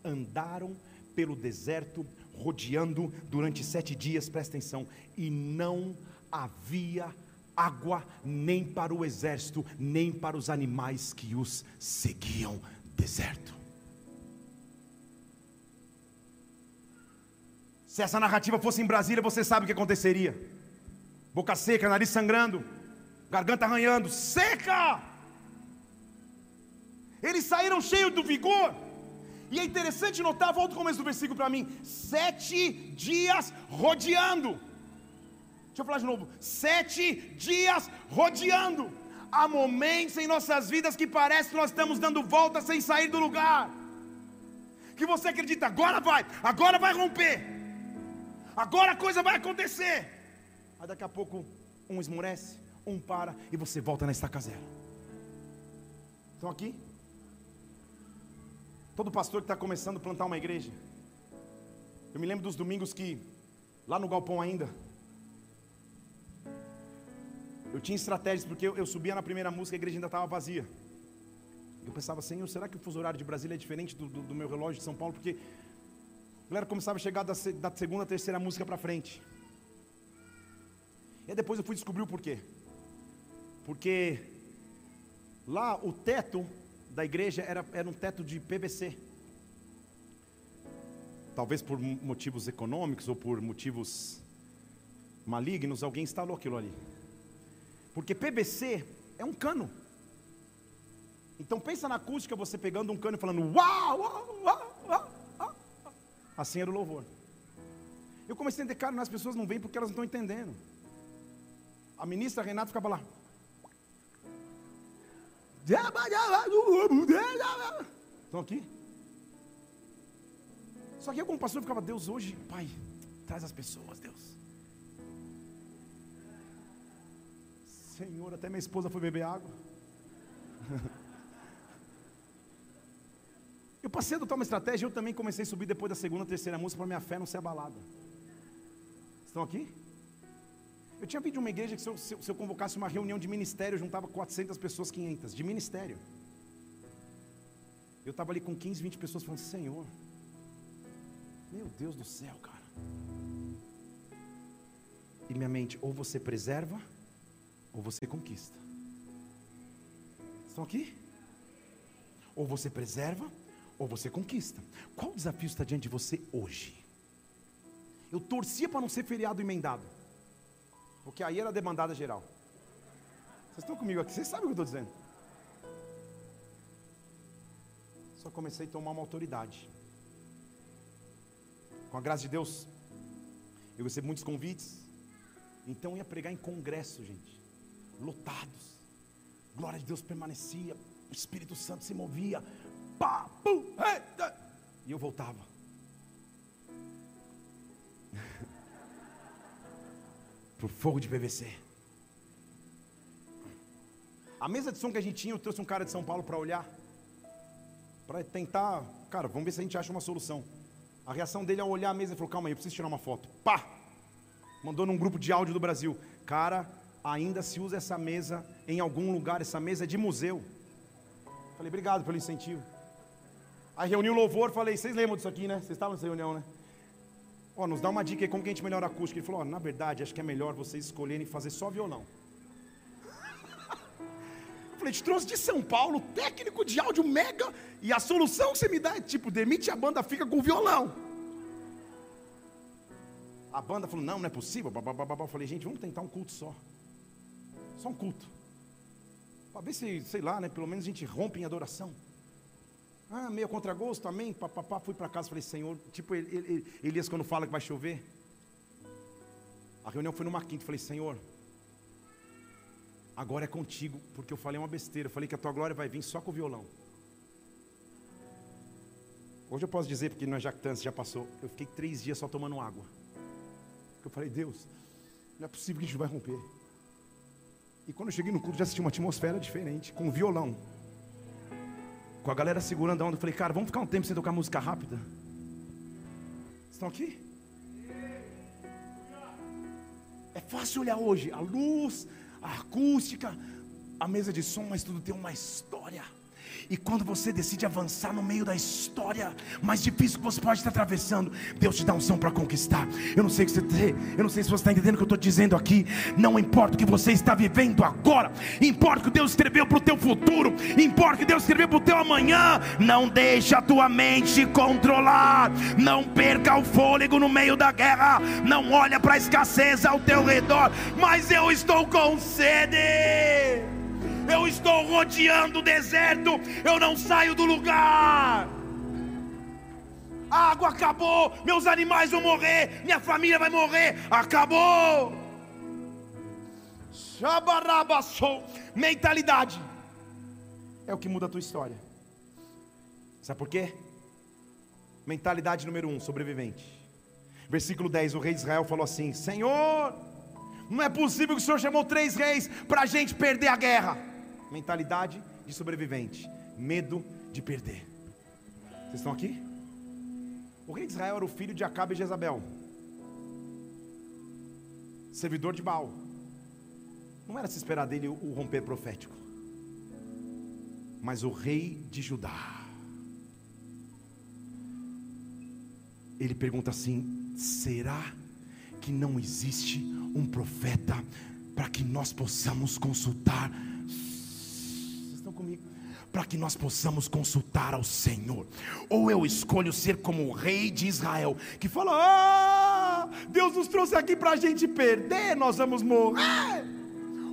Andaram pelo deserto, rodeando durante sete dias, presta atenção, e não havia água nem para o exército, nem para os animais que os seguiam. Deserto. Se essa narrativa fosse em Brasília, você sabe o que aconteceria: boca seca, nariz sangrando, garganta arranhando, seca. Eles saíram cheios do vigor. E é interessante notar, volta o começo do versículo para mim: sete dias rodeando. Deixa eu falar de novo: sete dias rodeando. Há momentos em nossas vidas que parece que nós estamos dando volta sem sair do lugar. Que você acredita, agora vai, agora vai romper agora a coisa vai acontecer. Aí daqui a pouco um esmurece, um para e você volta na estaca zero. Estão aqui? Todo pastor que está começando a plantar uma igreja. Eu me lembro dos domingos que, lá no galpão ainda, eu tinha estratégias, porque eu, subia na primeira música e a igreja ainda estava vazia. Eu pensava, Senhor, será que o fuso horário de Brasília é diferente do, do, do meu relógio de São Paulo? Porque galera começava a chegar da, da segunda, terceira música para frente. E aí depois eu fui descobrir o porquê. Porque lá o teto da igreja era, era um teto de PVC. Talvez por motivos econômicos ou por motivos malignos, alguém instalou aquilo ali. Porque PVC é um cano. Então pensa na acústica, você pegando um cano e falando uau, uau, uau. Assim era o louvor. Eu comecei a entender, cara, as pessoas não vêm porque elas não estão entendendo. A ministra Renata ficava lá. Estão aqui? Só que eu, como pastor, ficava, Deus, hoje, Pai, traz as pessoas, Deus. Senhor, até minha esposa foi beber água. Eu passei a adotar uma estratégia, eu também comecei a subir depois da segunda, terceira música para minha fé não ser abalada. Estão aqui? Eu tinha vindo de uma igreja que se eu, se eu, convocasse uma reunião de ministério, eu juntava 400 pessoas, 500, de ministério. Eu estava ali com 15, 20 pessoas falando, Senhor, meu Deus do céu, cara. E minha mente, ou você preserva, ou você conquista. Estão aqui? Ou você preserva, ou você conquista. Qual desafio está diante de você hoje? Eu torcia para não ser feriado emendado, porque aí era demandada geral. Vocês estão comigo aqui? Vocês sabem o que eu estou dizendo? Só comecei a tomar uma autoridade. Com a graça de Deus, eu recebi muitos convites. Então eu ia pregar em congresso, gente, lotados. Glória de Deus permanecia, o Espírito Santo se movia, pá, pum. E eu voltava. Pro fogo de PVC. A mesa de som que a gente tinha, eu trouxe um cara de São Paulo para olhar. Para tentar, cara, vamos ver se a gente acha uma solução. A reação dele ao olhar a mesa, ele falou: calma aí, eu preciso tirar uma foto. Pá! Mandou num grupo de áudio do Brasil. Cara, ainda se usa essa mesa em algum lugar, essa mesa é de museu. Falei, obrigado pelo incentivo. Aí reuniu o louvor, falei, vocês lembram disso aqui, né? Vocês estavam nessa reunião, né? Ó, nos dá uma dica aí como que a gente melhora a acústica. Ele falou, ó, na verdade, acho que é melhor vocês escolherem fazer só violão. Eu falei, te trouxe de São Paulo, técnico de áudio mega, e a solução que você me dá é tipo, demite a banda, fica com violão. A banda falou, não, não é possível. Eu falei, gente, vamos tentar um culto só. Só um culto. Para ver se, sei lá, né, pelo menos a gente rompe em adoração. Ah, meio contragosto, amém. Papapá, fui para casa, falei, Senhor, tipo Elias quando fala que vai chover. A reunião foi numa quinta, falei, Senhor, agora é contigo, porque eu falei uma besteira, eu falei que a tua glória vai vir só com o violão. Hoje eu posso dizer, porque não é jactância, já passou. Eu fiquei três dias só tomando água. Eu falei, Deus, não é possível que a gente vai romper. E quando eu cheguei no culto, já senti uma atmosfera diferente, com violão. Com a galera segurando a onda. Eu falei, cara, vamos ficar um tempo sem tocar música rápida? Estão aqui? É fácil olhar hoje a luz, a acústica, a mesa de som, mas tudo tem uma história. E quando você decide avançar no meio da história mais difícil que você pode estar atravessando, Deus te dá um som para conquistar. Eu não sei que você tem, eu não sei se você está entendendo o que eu estou dizendo aqui. Não importa o que você está vivendo agora, importa o que Deus escreveu para o teu futuro, importa o que Deus escreveu para o teu amanhã. Não deixa a tua mente controlar, não perca o fôlego no meio da guerra, não olha para a escassez ao teu redor, mas eu estou com sede eu estou rodeando o deserto, eu não saio do lugar. A água acabou, meus animais vão morrer, minha família vai morrer, acabou. Shabarabassou, mentalidade é o que muda a tua história. Sabe por quê? Mentalidade número um, sobrevivente. Versículo 10: O rei de Israel falou assim: Senhor, não é possível que o Senhor chamou três reis para a gente perder a guerra mentalidade de sobrevivente, medo de perder. Vocês estão aqui? O rei de Israel era o filho de Acabe e Jezabel, servidor de Baal. Não era se esperar dele o romper profético, mas o rei de Judá. Ele pergunta assim: será que não existe um profeta para que nós possamos consultar para que nós possamos consultar ao Senhor. Ou eu escolho ser como o rei de Israel, que fala: Ah, Deus nos trouxe aqui para a gente perder, nós vamos morrer.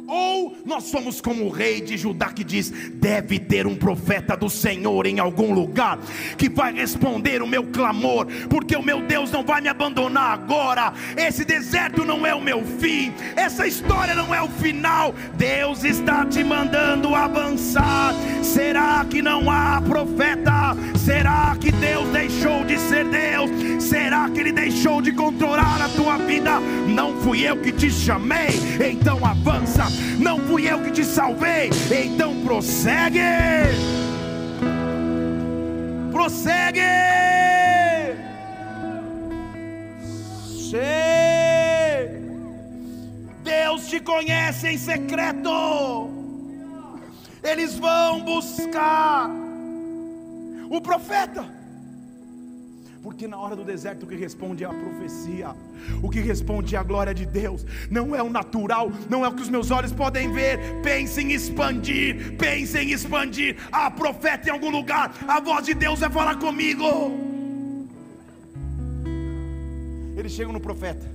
Ou nós somos como o rei de Judá que diz: deve ter um profeta do Senhor em algum lugar que vai responder o meu clamor, porque o meu Deus não vai me abandonar agora. Esse deserto não é o meu fim, essa história não é o final. Deus está te mandando avançar. Será que não há profeta? Será que Deus deixou de ser Deus? Será que Ele deixou de controlar a tua vida? Não fui eu que te chamei, então avança não fui eu que te salvei, então prossegue. Prossegue. Deus te conhece em secreto. Eles vão buscar o profeta. Porque na hora do deserto o que responde é a profecia, o que responde é a glória de Deus, não é o natural, não é o que os meus olhos podem ver. Pense em expandir, pense em expandir. Ah, profeta em algum lugar, a voz de Deus vai falar comigo. Eles chegam no profeta,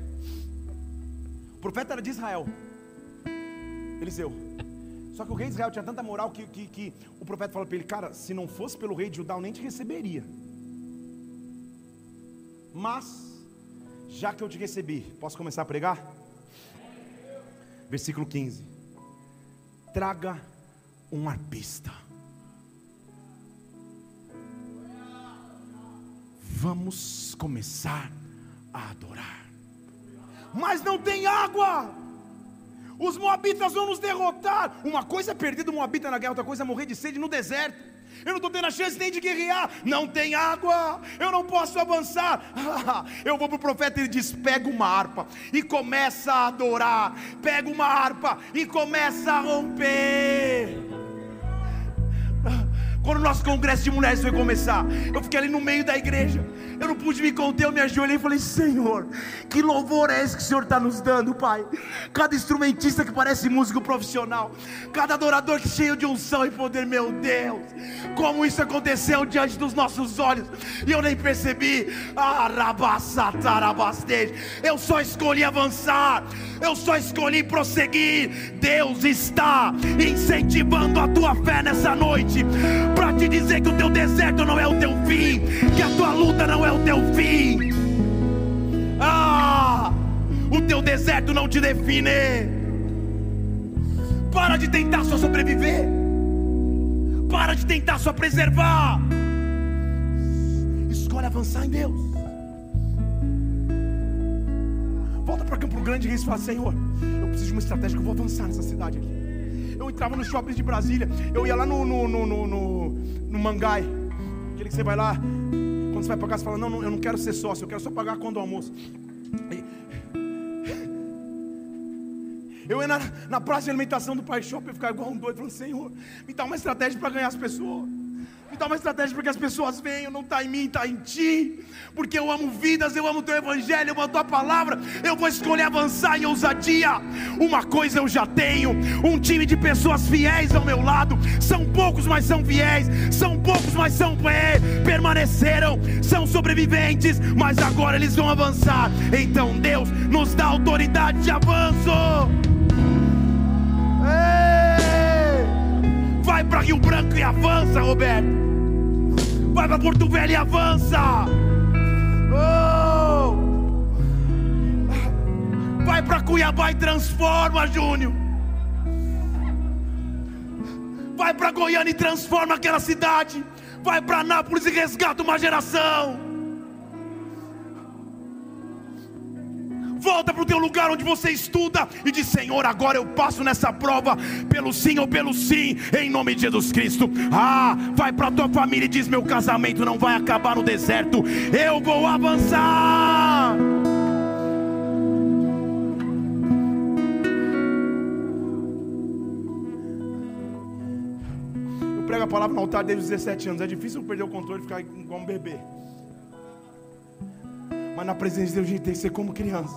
o profeta era de Israel, Eliseu. Só que o rei de Israel tinha tanta moral que, que, que o profeta falou para ele: Cara, se não fosse pelo rei de Judá, eu nem te receberia. Mas, já que eu te recebi, posso começar a pregar? Versículo 15: Traga um arpista. Vamos começar a adorar. Mas não tem água. Os moabitas vão nos derrotar. Uma coisa é perder do moabita na guerra, outra coisa é morrer de sede no deserto. Eu não estou tendo a chance nem de guerrear. Não tem água. Eu não posso avançar. eu vou para o profeta e ele diz: pega uma harpa e começa a adorar. Pega uma harpa e começa a romper. Quando o nosso congresso de mulheres foi começar, eu fiquei ali no meio da igreja. Eu não pude me conter, eu me ajoelhei e falei: Senhor, que louvor é esse que o Senhor está nos dando, Pai? Cada instrumentista que parece músico profissional, cada adorador cheio de unção e poder, meu Deus, como isso aconteceu diante dos nossos olhos e eu nem percebi. Eu só escolhi avançar, eu só escolhi prosseguir. Deus está incentivando a tua fé nessa noite para te dizer que o teu deserto não é o teu fim, que a tua luta não é o teu fim. Ah, o teu deserto não te define. Para de tentar só sobreviver. Para de tentar só preservar. Escolhe avançar em Deus. Volta para Campo Grande e fala: Senhor, eu preciso de uma estratégia que eu vou avançar nessa cidade aqui. Eu entrava no shopping de Brasília, eu ia lá no, no, no, no, no, no Mangai. Aquele que você vai lá, quando você vai pagar, você fala, não, não, eu não quero ser sócio, eu quero só pagar quando o almoço. Eu ia na, na praça de alimentação do Pai Shop, eu ficava igual um doido, falando, Senhor, me dá uma estratégia para ganhar as pessoas. Me dá uma estratégia para que as pessoas venham, não está em mim, está em ti. Porque eu amo vidas, eu amo teu evangelho, eu amo a tua palavra. Eu vou escolher avançar em ousadia. Uma coisa eu já tenho: um time de pessoas fiéis ao meu lado. São poucos, mas são fiéis. São poucos, mas são é, permaneceram. São sobreviventes, mas agora eles vão avançar. Então Deus nos dá autoridade de avanço. Ei! Vai para Rio Branco e avança, Roberto. Vai para Porto Velho e avança. Oh! Vai para Cuiabá e transforma, Júnior. Vai para Goiânia e transforma aquela cidade. Vai para Nápoles e resgata uma geração. Volta para o teu lugar onde você estuda e diz: Senhor, agora eu passo nessa prova pelo sim ou pelo sim, em nome de Jesus Cristo. Ah, vai para a tua família e diz: Meu casamento não vai acabar no deserto, eu vou avançar. Eu prego a palavra no altar desde os 17 anos. É difícil perder o controle e ficar igual um bebê. Mas na presença de Deus a gente tem que ser como criança.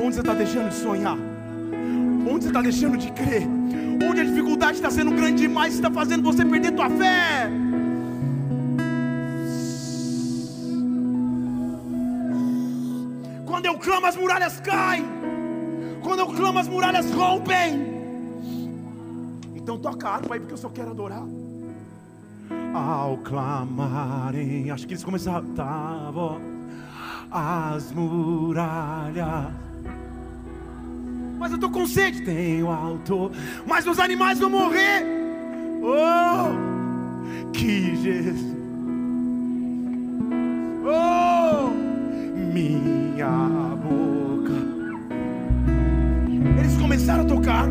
Onde você está deixando de sonhar? Onde você está deixando de crer? Onde a dificuldade está sendo grande demais, está fazendo você perder tua fé. Quando eu clamo, as muralhas caem. Quando eu clamo, as muralhas rompem. Então toca a aí, porque eu só quero adorar. Ao clamarem, acho que eles começaram. Tá, as muralhas. Mas eu estou com sede, tenho alto, mas os animais vão morrer. Oh, que Jesus. Oh, minha boca. Eles começaram a tocar.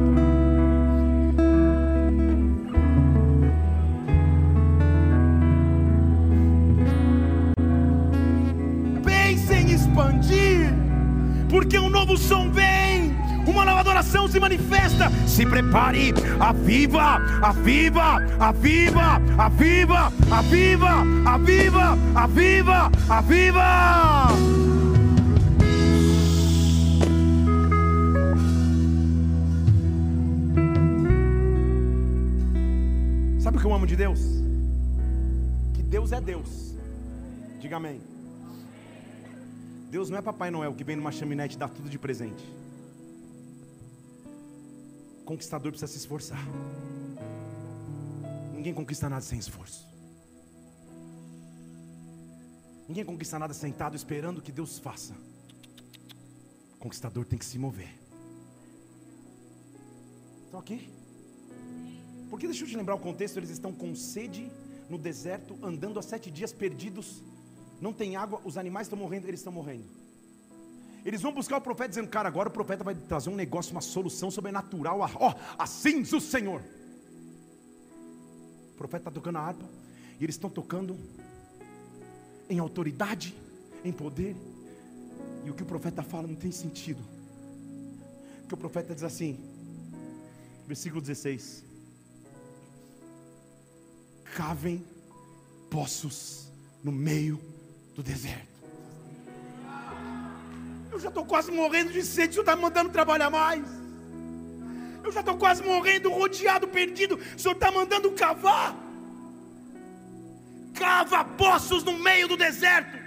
Expandir, porque um novo som vem, uma nova adoração se manifesta. Se prepare, aviva, aviva, aviva, aviva, aviva, aviva, aviva, aviva. Sabe o que eu amo de Deus? Que Deus é Deus. Diga amém. Deus não é Papai Noel que vem numa chaminé e dá tudo de presente. Conquistador precisa se esforçar. Ninguém conquista nada sem esforço. Ninguém conquista nada sentado esperando que Deus faça. conquistador tem que se mover. Estão aqui? Porque deixa eu te lembrar o contexto: eles estão com sede no deserto, andando há sete dias perdidos não tem água, os animais estão morrendo, eles estão morrendo. Eles vão buscar o profeta dizendo, cara, agora o profeta vai trazer um negócio, uma solução sobrenatural. Ó, oh, assim diz o Senhor. O profeta está tocando a harpa, e eles estão tocando em autoridade, em poder. E o que o profeta fala não tem sentido. Porque o profeta diz assim, versículo 16: Cavem poços no meio do deserto. Eu já estou quase morrendo de sede, o Senhor está mandando trabalhar mais. Eu já estou quase morrendo, rodeado, perdido, o Senhor está mandando cavar. Cava poços no meio do deserto.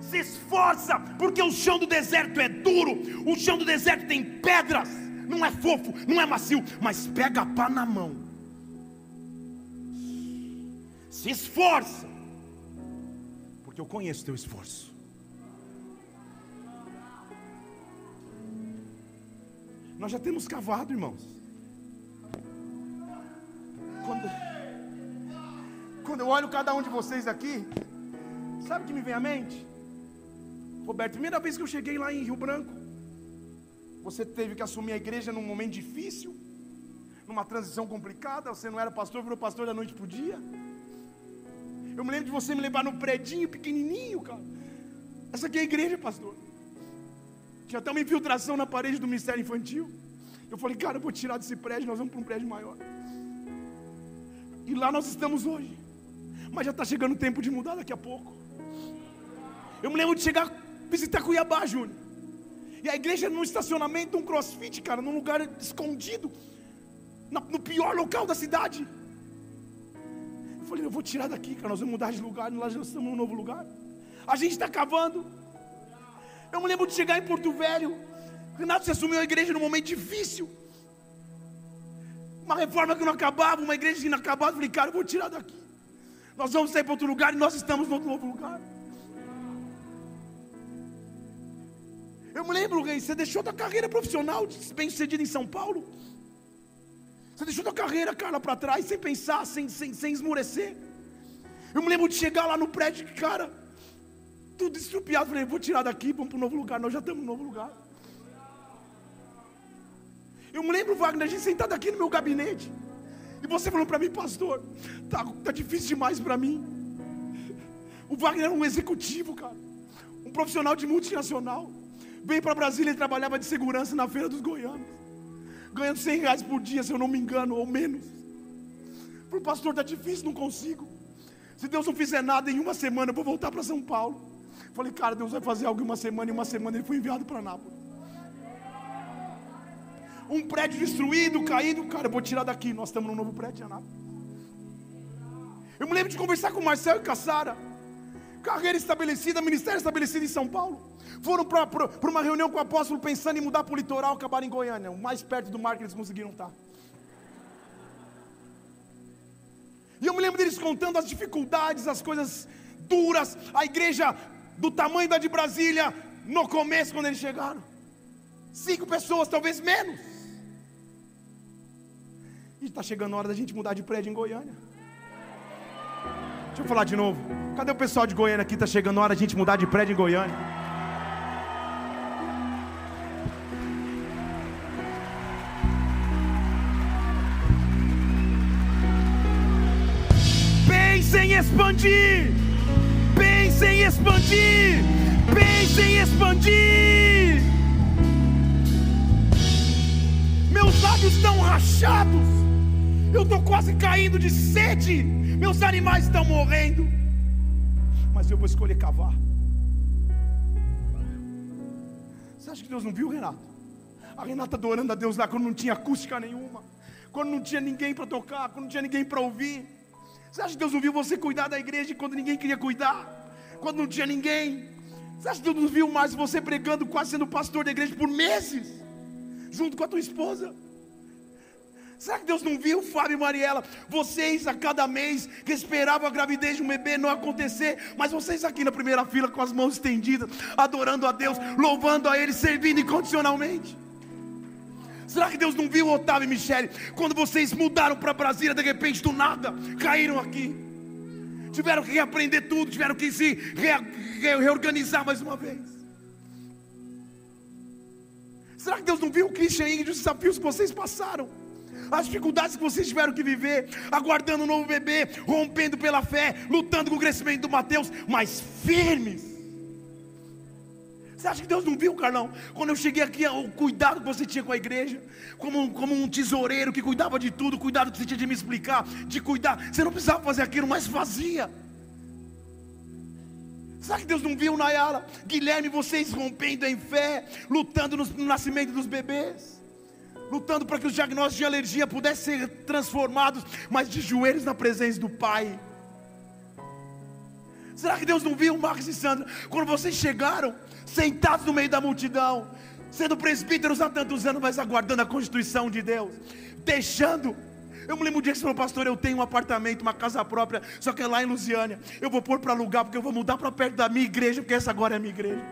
Se esforça, porque o chão do deserto é duro, o chão do deserto tem pedras, não é fofo, não é macio, mas pega a pá na mão. Se esforça porque eu conheço teu esforço. Nós já temos cavado, irmãos. Quando, quando eu olho cada um de vocês aqui, sabe o que me vem à mente? Roberto, primeira vez que eu cheguei lá em Rio Branco, Você teve que assumir a igreja num momento difícil, numa transição complicada. Você não era pastor, virou pastor da noite para o dia. Eu me lembro de você me levar num predinho pequenininho, cara. Essa aqui é a igreja, pastor. Tinha até uma infiltração na parede do ministério infantil. Eu falei, cara, eu vou tirar desse prédio, nós vamos para um prédio maior. E lá nós estamos hoje. Mas já está chegando o tempo de mudar daqui a pouco. Eu me lembro de chegar, visitar Cuiabá, Júnior. E a igreja num estacionamento, um crossfit, cara, num lugar escondido, no pior local da cidade. Falei, eu vou tirar daqui, cara, nós vamos mudar de lugar, nós já estamos num novo lugar. A gente está cavando. Eu me lembro de chegar em Porto Velho. Renato se assumiu a igreja num momento difícil. Uma reforma que não acabava, uma igreja inacabada. Eu falei, cara, eu vou tirar daqui. Nós vamos sair para outro lugar e nós estamos no outro novo lugar. Eu me lembro, Rei, você deixou tua carreira profissional bem sucedida em São Paulo. Você deixou tua carreira, cara, para trás, sem pensar, sem, sem, sem esmorecer. Eu me lembro de chegar lá no prédio, cara, tudo estrupiado. Falei, vou tirar daqui, vamos para um novo lugar. Nós já estamos no novo lugar. Eu me lembro, Wagner, a gente sentado aqui no meu gabinete. E você falou para mim, pastor, tá, tá difícil demais para mim. O Wagner era um executivo, cara. Um profissional de multinacional. Veio para Brasília e trabalhava de segurança na feira dos goianos. Ganhando 100 reais por dia, se eu não me engano, ou menos. Para o pastor, tá difícil, não consigo. Se Deus não fizer nada em uma semana, eu vou voltar para São Paulo. Falei, cara, Deus vai fazer algo em uma semana, em uma semana ele foi enviado para Nápoles. Um prédio destruído, caído, cara, eu vou tirar daqui. Nós estamos num novo prédio em Anápolis. Eu me lembro de conversar com o Marcel e Cassara. Carreira estabelecida, ministério estabelecido em São Paulo. Foram para uma reunião com o apóstolo pensando em mudar para o litoral, acabaram em Goiânia, o mais perto do mar que eles conseguiram estar. E eu me lembro deles contando as dificuldades, as coisas duras, a igreja do tamanho da de Brasília, no começo, quando eles chegaram. Cinco pessoas, talvez menos. E está chegando a hora da gente mudar de prédio em Goiânia. Deixa eu falar de novo. Cadê o pessoal de Goiânia aqui? Está chegando a hora da gente mudar de prédio em Goiânia. Pense em expandir. Pense em expandir. Pense em expandir. Meus lábios estão rachados. Eu estou quase caindo de sede. Meus animais estão morrendo. Mas eu vou escolher cavar. Você acha que Deus não viu, Renato? A Renata adorando a Deus lá quando não tinha acústica nenhuma. Quando não tinha ninguém para tocar, quando não tinha ninguém para ouvir. Você acha que Deus não viu você cuidar da igreja quando ninguém queria cuidar? Quando não tinha ninguém? Você acha que Deus não viu mais você pregando, quase sendo pastor da igreja por meses? Junto com a tua esposa? Será que Deus não viu, Fábio e Mariela? Vocês a cada mês que esperavam a gravidez de um bebê não acontecer, mas vocês aqui na primeira fila com as mãos estendidas, adorando a Deus, louvando a Ele, servindo incondicionalmente. Será que Deus não viu Otávio e Michele quando vocês mudaram para Brasília de repente do nada, caíram aqui? Tiveram que reaprender tudo, tiveram que se reorganizar mais uma vez. Será que Deus não viu o Christian e os desafios que vocês passaram? As dificuldades que vocês tiveram que viver, aguardando um novo bebê, rompendo pela fé, lutando com o crescimento do Mateus, mas firmes. Você acha que Deus não viu, Carlão? Quando eu cheguei aqui, o cuidado que você tinha com a igreja, como, como um tesoureiro que cuidava de tudo, o cuidado que você tinha de me explicar, de cuidar. Você não precisava fazer aquilo, mas fazia. Será que Deus não viu, Nayara? Guilherme, vocês rompendo em fé, lutando no nascimento dos bebês lutando para que os diagnósticos de alergia pudessem ser transformados, mas de joelhos na presença do Pai. Será que Deus não viu, Marcos e Sandra, quando vocês chegaram, sentados no meio da multidão, sendo presbíteros há tantos anos, mas aguardando a constituição de Deus, deixando. Eu me lembro um dia que você falou, pastor, eu tenho um apartamento, uma casa própria, só que é lá em Lusiânia. Eu vou pôr para alugar, porque eu vou mudar para perto da minha igreja, porque essa agora é a minha igreja.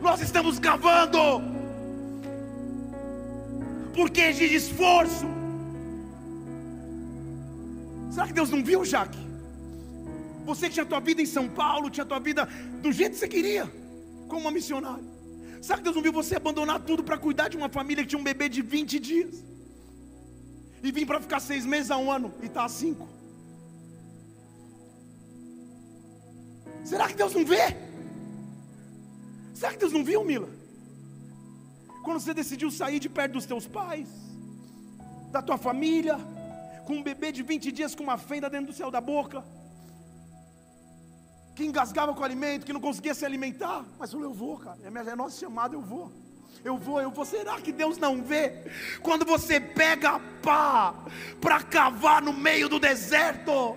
Nós estamos cavando porque exige esforço. Será que Deus não viu, Jaque? Você tinha a tua vida em São Paulo, tinha a tua vida do jeito que você queria, como uma missionária. Será que Deus não viu você abandonar tudo para cuidar de uma família que tinha um bebê de 20 dias? E vir para ficar seis meses a um ano e está a cinco? Será que Deus não vê? Será que Deus não viu, Mila? Quando você decidiu sair de perto dos teus pais, da tua família, com um bebê de 20 dias com uma fenda dentro do céu da boca, que engasgava com o alimento, que não conseguia se alimentar, mas Eu vou, cara, é, é nosso chamado, eu vou. Eu vou, eu vou. Será que Deus não vê? Quando você pega a pá para cavar no meio do deserto,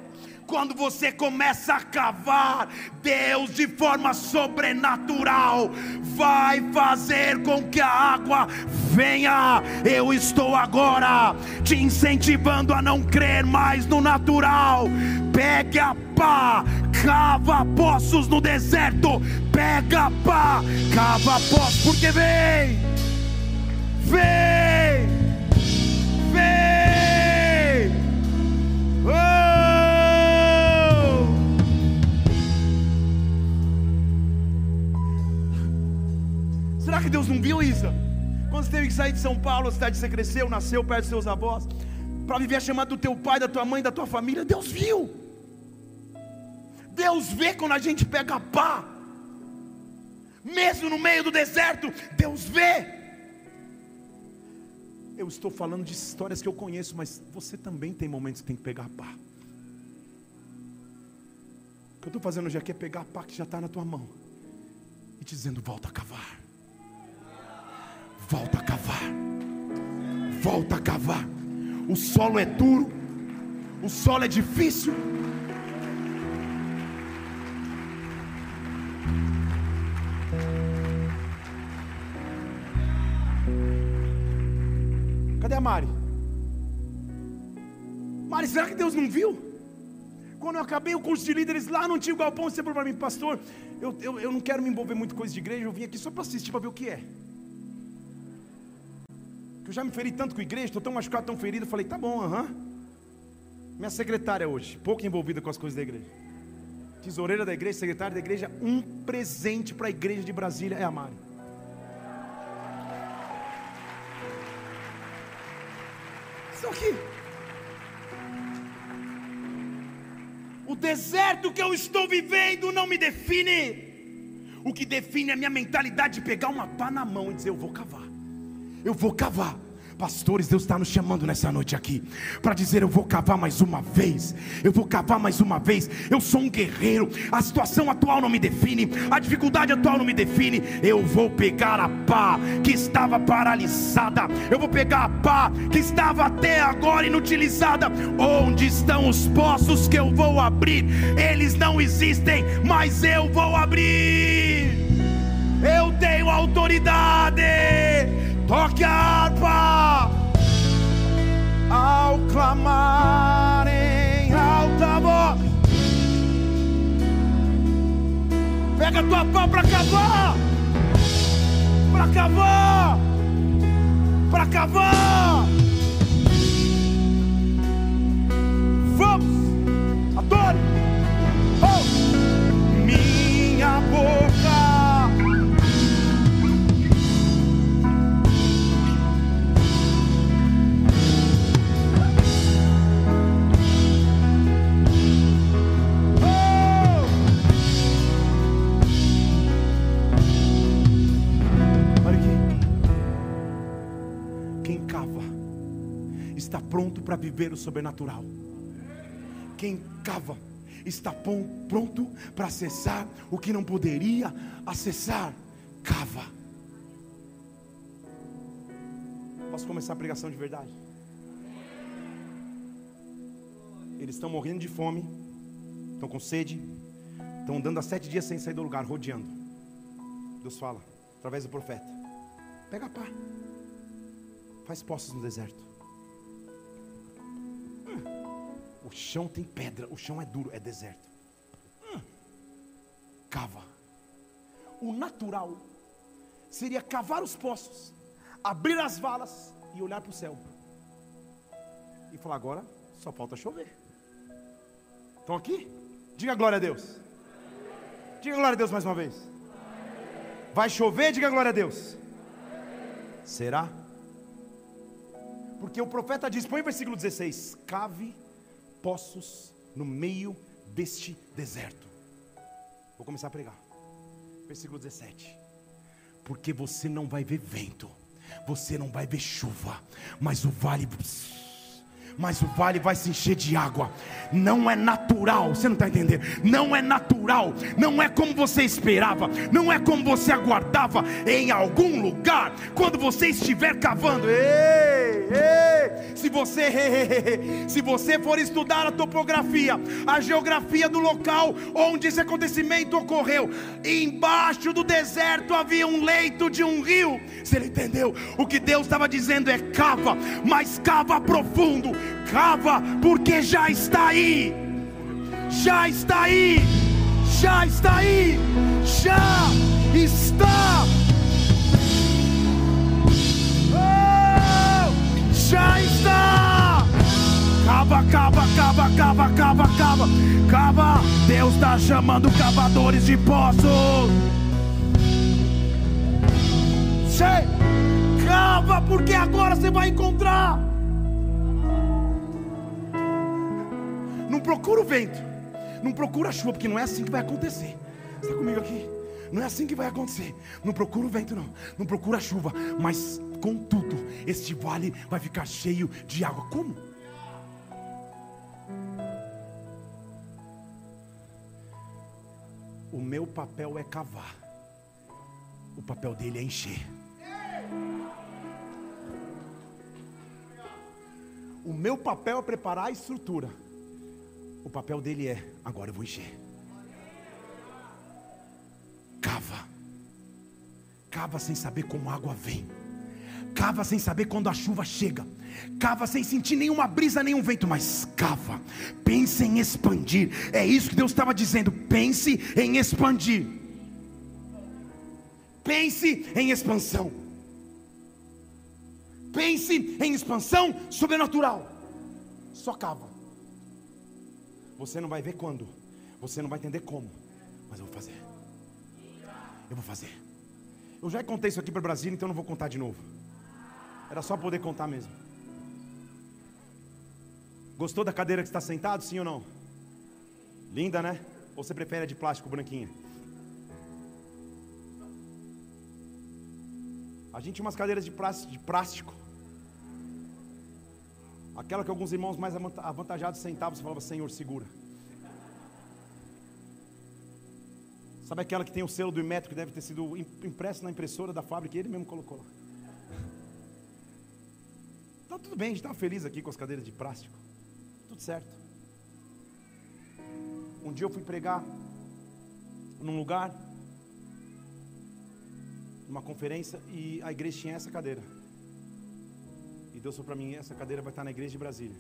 quando você começa a cavar, Deus de forma sobrenatural vai fazer com que a água venha. Eu estou agora te incentivando a não crer mais no natural. Pegue a pá, cava poços no deserto. Pega a pá, cava poços, porque vem, vem, vem. Oh! Será que Deus não viu, Isa? Quando você teve que sair de São Paulo, a cidade que você cresceu, nasceu perto dos seus avós, para viver a chamada do teu pai, da tua mãe, da tua família, Deus viu. Deus vê quando a gente pega pá, mesmo no meio do deserto, Deus vê. Eu estou falando de histórias que eu conheço, mas você também tem momentos que tem que pegar pá. O que eu estou fazendo hoje aqui é pegar a pá que já está na tua mão e te dizendo: volta a cavar. Volta a cavar. Volta a cavar. O solo é duro. O solo é difícil. Cadê a Mari? Mari, será que Deus não viu? Quando eu acabei o curso de líderes lá no antigo galpão, você falou para mim, pastor, eu, eu, eu não quero me envolver muito com coisa de igreja, eu vim aqui só para assistir, para ver o que é que eu já me feri tanto com a igreja, estou tão machucado, tão ferido. Eu falei, tá bom, aham. Minha secretária hoje, pouco envolvida com as coisas da igreja. Tesoureira da igreja, secretária da igreja, um presente para a igreja de Brasília é a Mari. Só que o deserto que eu estou vivendo não me define. O que define é a minha mentalidade de pegar uma pá na mão e dizer: Eu vou cavar. Eu vou cavar. Pastores, Deus está nos chamando nessa noite aqui para dizer: Eu vou cavar mais uma vez, eu vou cavar mais uma vez. Eu sou um guerreiro, a situação atual não me define, a dificuldade atual não me define. Eu vou pegar a pá que estava paralisada, eu vou pegar a pá que estava até agora inutilizada. Onde estão os poços que eu vou abrir? Eles não existem, mas eu vou abrir. Eu tenho autoridade toque a harpa ao clamar em alta voz. Pega tua pá para cavar, para cavar, para cavar. Vamos, adore. Oh. Minha boca. Pronto para viver o sobrenatural. Quem cava está pronto para acessar o que não poderia acessar. Cava. Posso começar a pregação de verdade? Eles estão morrendo de fome, estão com sede, estão andando há sete dias sem sair do lugar, rodeando. Deus fala, através do profeta: pega a pá, faz poços no deserto. O chão tem pedra, o chão é duro, é deserto. Hum. Cava. O natural seria cavar os poços, abrir as valas e olhar para o céu. E falar: agora só falta chover. Estão aqui? Diga glória a Deus. Diga glória a Deus mais uma vez. Vai chover? Diga glória a Deus. Será? Porque o profeta diz, põe o versículo 16: cave poços no meio deste deserto. Vou começar a pregar. Versículo 17. Porque você não vai ver vento, você não vai ver chuva, mas o vale mas o vale vai se encher de água. Não é natural, você não está entendendo? Não é natural, não é como você esperava, não é como você aguardava em algum lugar. Quando você estiver cavando, ei, ei, se você, se você for estudar a topografia, a geografia do local onde esse acontecimento ocorreu, embaixo do deserto havia um leito de um rio. Você entendeu? O que Deus estava dizendo é cava, mas cava profundo cava, porque já está aí, já está aí, já está aí, já está. Oh, já está. Cava, cava, cava, cava, cava, cava, cava. Deus está chamando cavadores de poços. Cava, porque agora você vai encontrar. Não procura o vento, não procura a chuva, porque não é assim que vai acontecer. Está comigo aqui? Não é assim que vai acontecer. Não procura o vento, não. Não procura a chuva. Mas, contudo, este vale vai ficar cheio de água. Como? O meu papel é cavar. O papel dele é encher. O meu papel é preparar a estrutura. O papel dele é: agora eu vou encher. Cava. Cava sem saber como a água vem. Cava sem saber quando a chuva chega. Cava sem sentir nenhuma brisa, nenhum vento, mas cava. Pense em expandir. É isso que Deus estava dizendo. Pense em expandir. Pense em expansão. Pense em expansão sobrenatural. Só cava. Você não vai ver quando, você não vai entender como, mas eu vou fazer. Eu vou fazer. Eu já contei isso aqui para Brasília, então não vou contar de novo. Era só poder contar mesmo. Gostou da cadeira que está sentado, sim ou não? Linda, né? Ou você prefere a de plástico branquinha? A gente tinha umas cadeiras de plástico Aquela que alguns irmãos mais avantajados sentavam, você falava, Senhor, segura. Sabe aquela que tem o selo do Imetro que deve ter sido impresso na impressora da fábrica e ele mesmo colocou lá. Tá tudo bem, a gente estava feliz aqui com as cadeiras de plástico. Tudo certo. Um dia eu fui pregar num lugar, numa conferência, e a igreja tinha essa cadeira. Deus falou para mim: essa cadeira vai estar na igreja de Brasília.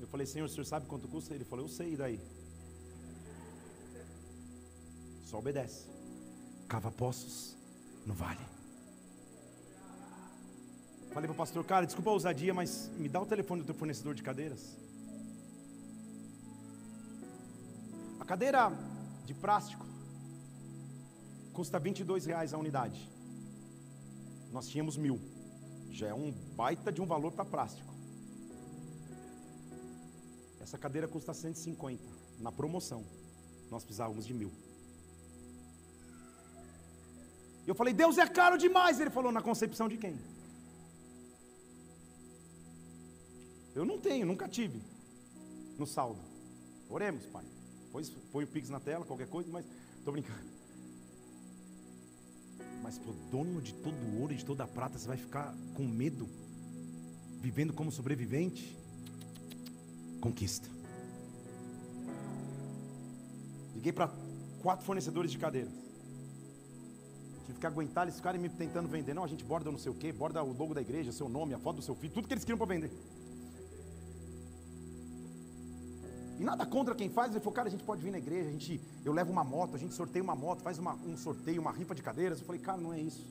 Eu falei: Senhor, o senhor sabe quanto custa? Ele falou: Eu sei, e daí? Só obedece. Cava poços no vale. Falei para o pastor, cara, desculpa a ousadia, mas me dá o telefone do teu fornecedor de cadeiras. A cadeira de plástico custa 22 reais a unidade. Nós tínhamos mil. Já é um baita de um valor para plástico. Essa cadeira custa 150 na promoção. Nós precisávamos de mil. Eu falei, Deus é caro demais. Ele falou, na concepção de quem? Eu não tenho, nunca tive. No saldo. Oremos, pai. Pois põe o Pix na tela, qualquer coisa, mas estou brincando. Mas para o dono de todo o ouro e de toda a prata, você vai ficar com medo, vivendo como sobrevivente? Conquista. Liguei para quatro fornecedores de cadeiras. Tive que aguentar eles ficarem me tentando vender. Não, a gente borda não sei o borda o logo da igreja, seu nome, a foto do seu filho, tudo que eles queriam para vender. E nada contra quem faz, ele falou, cara, a gente pode vir na igreja, a gente, eu levo uma moto, a gente sorteia uma moto, faz uma, um sorteio, uma rifa de cadeiras. Eu falei, cara, não é isso.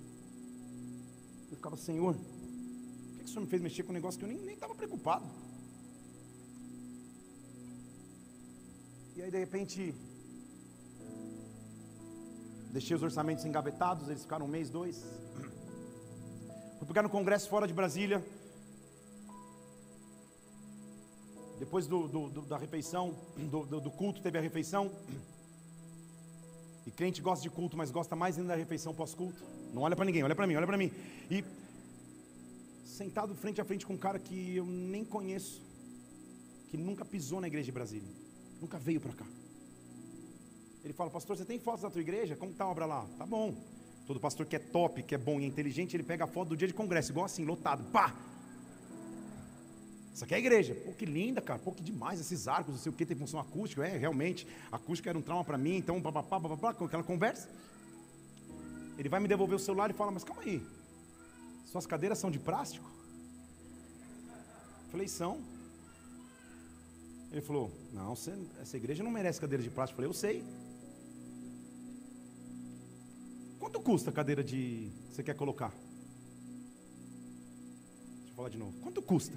Eu ficava, Senhor, por que, que o Senhor me fez mexer com um negócio que eu nem estava preocupado? E aí de repente, Deixei os orçamentos engavetados, eles ficaram um mês, dois. Fui pegar no congresso fora de Brasília. Depois do, do- do- da refeição, do, culto, teve a refeição. E crente gosta de culto, mas gosta mais ainda da refeição pós-culto. Não olha para ninguém, olha para mim, olha para mim. E sentado frente a frente com um cara que eu nem conheço, que nunca pisou na igreja de Brasília, nunca veio para cá. Ele fala, pastor, você tem fotos da tua igreja? Como está a obra lá? Tá bom. Todo pastor que é top, que é bom e é inteligente, ele pega a foto do dia de congresso, igual assim, lotado, pá! Isso aqui é a igreja. Pô, que linda, cara. Pô, que demais esses arcos, não sei o que, tem função acústica. É, realmente, acústica era um trauma para mim, então, papapá, papapá, com aquela conversa. Ele vai me devolver o celular e fala, mas calma aí, suas cadeiras são de plástico? Falei, são. Ele falou, não, você- essa igreja não merece cadeira de plástico. Falei, eu sei. Quanto custa a cadeira de. Você quer colocar? Deixa eu falar de novo. Quanto custa?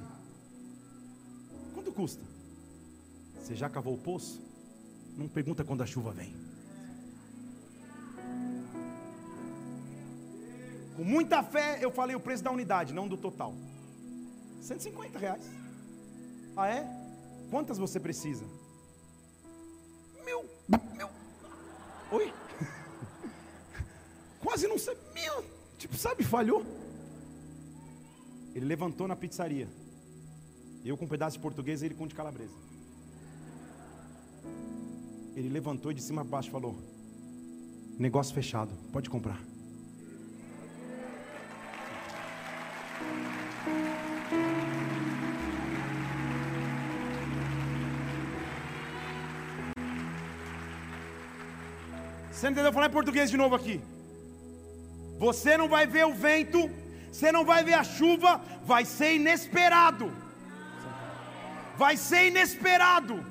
Quanto custa? Você já cavou o poço? Não pergunta quando a chuva vem. Com muita fé, eu falei o preço da unidade, não do total. 150 reais. Ah, é? Quantas você precisa? Mil. Mil. Oi? Quase não sei. Mil. Tipo, sabe, falhou. Ele levantou na pizzaria. Eu com um pedaço de português e ele com de calabresa. Ele levantou e de cima a baixo falou: Negócio fechado, pode comprar. Você não entendeu falar em português de novo aqui? Você não vai ver o vento, você não vai ver a chuva, vai ser inesperado. Vai ser inesperado.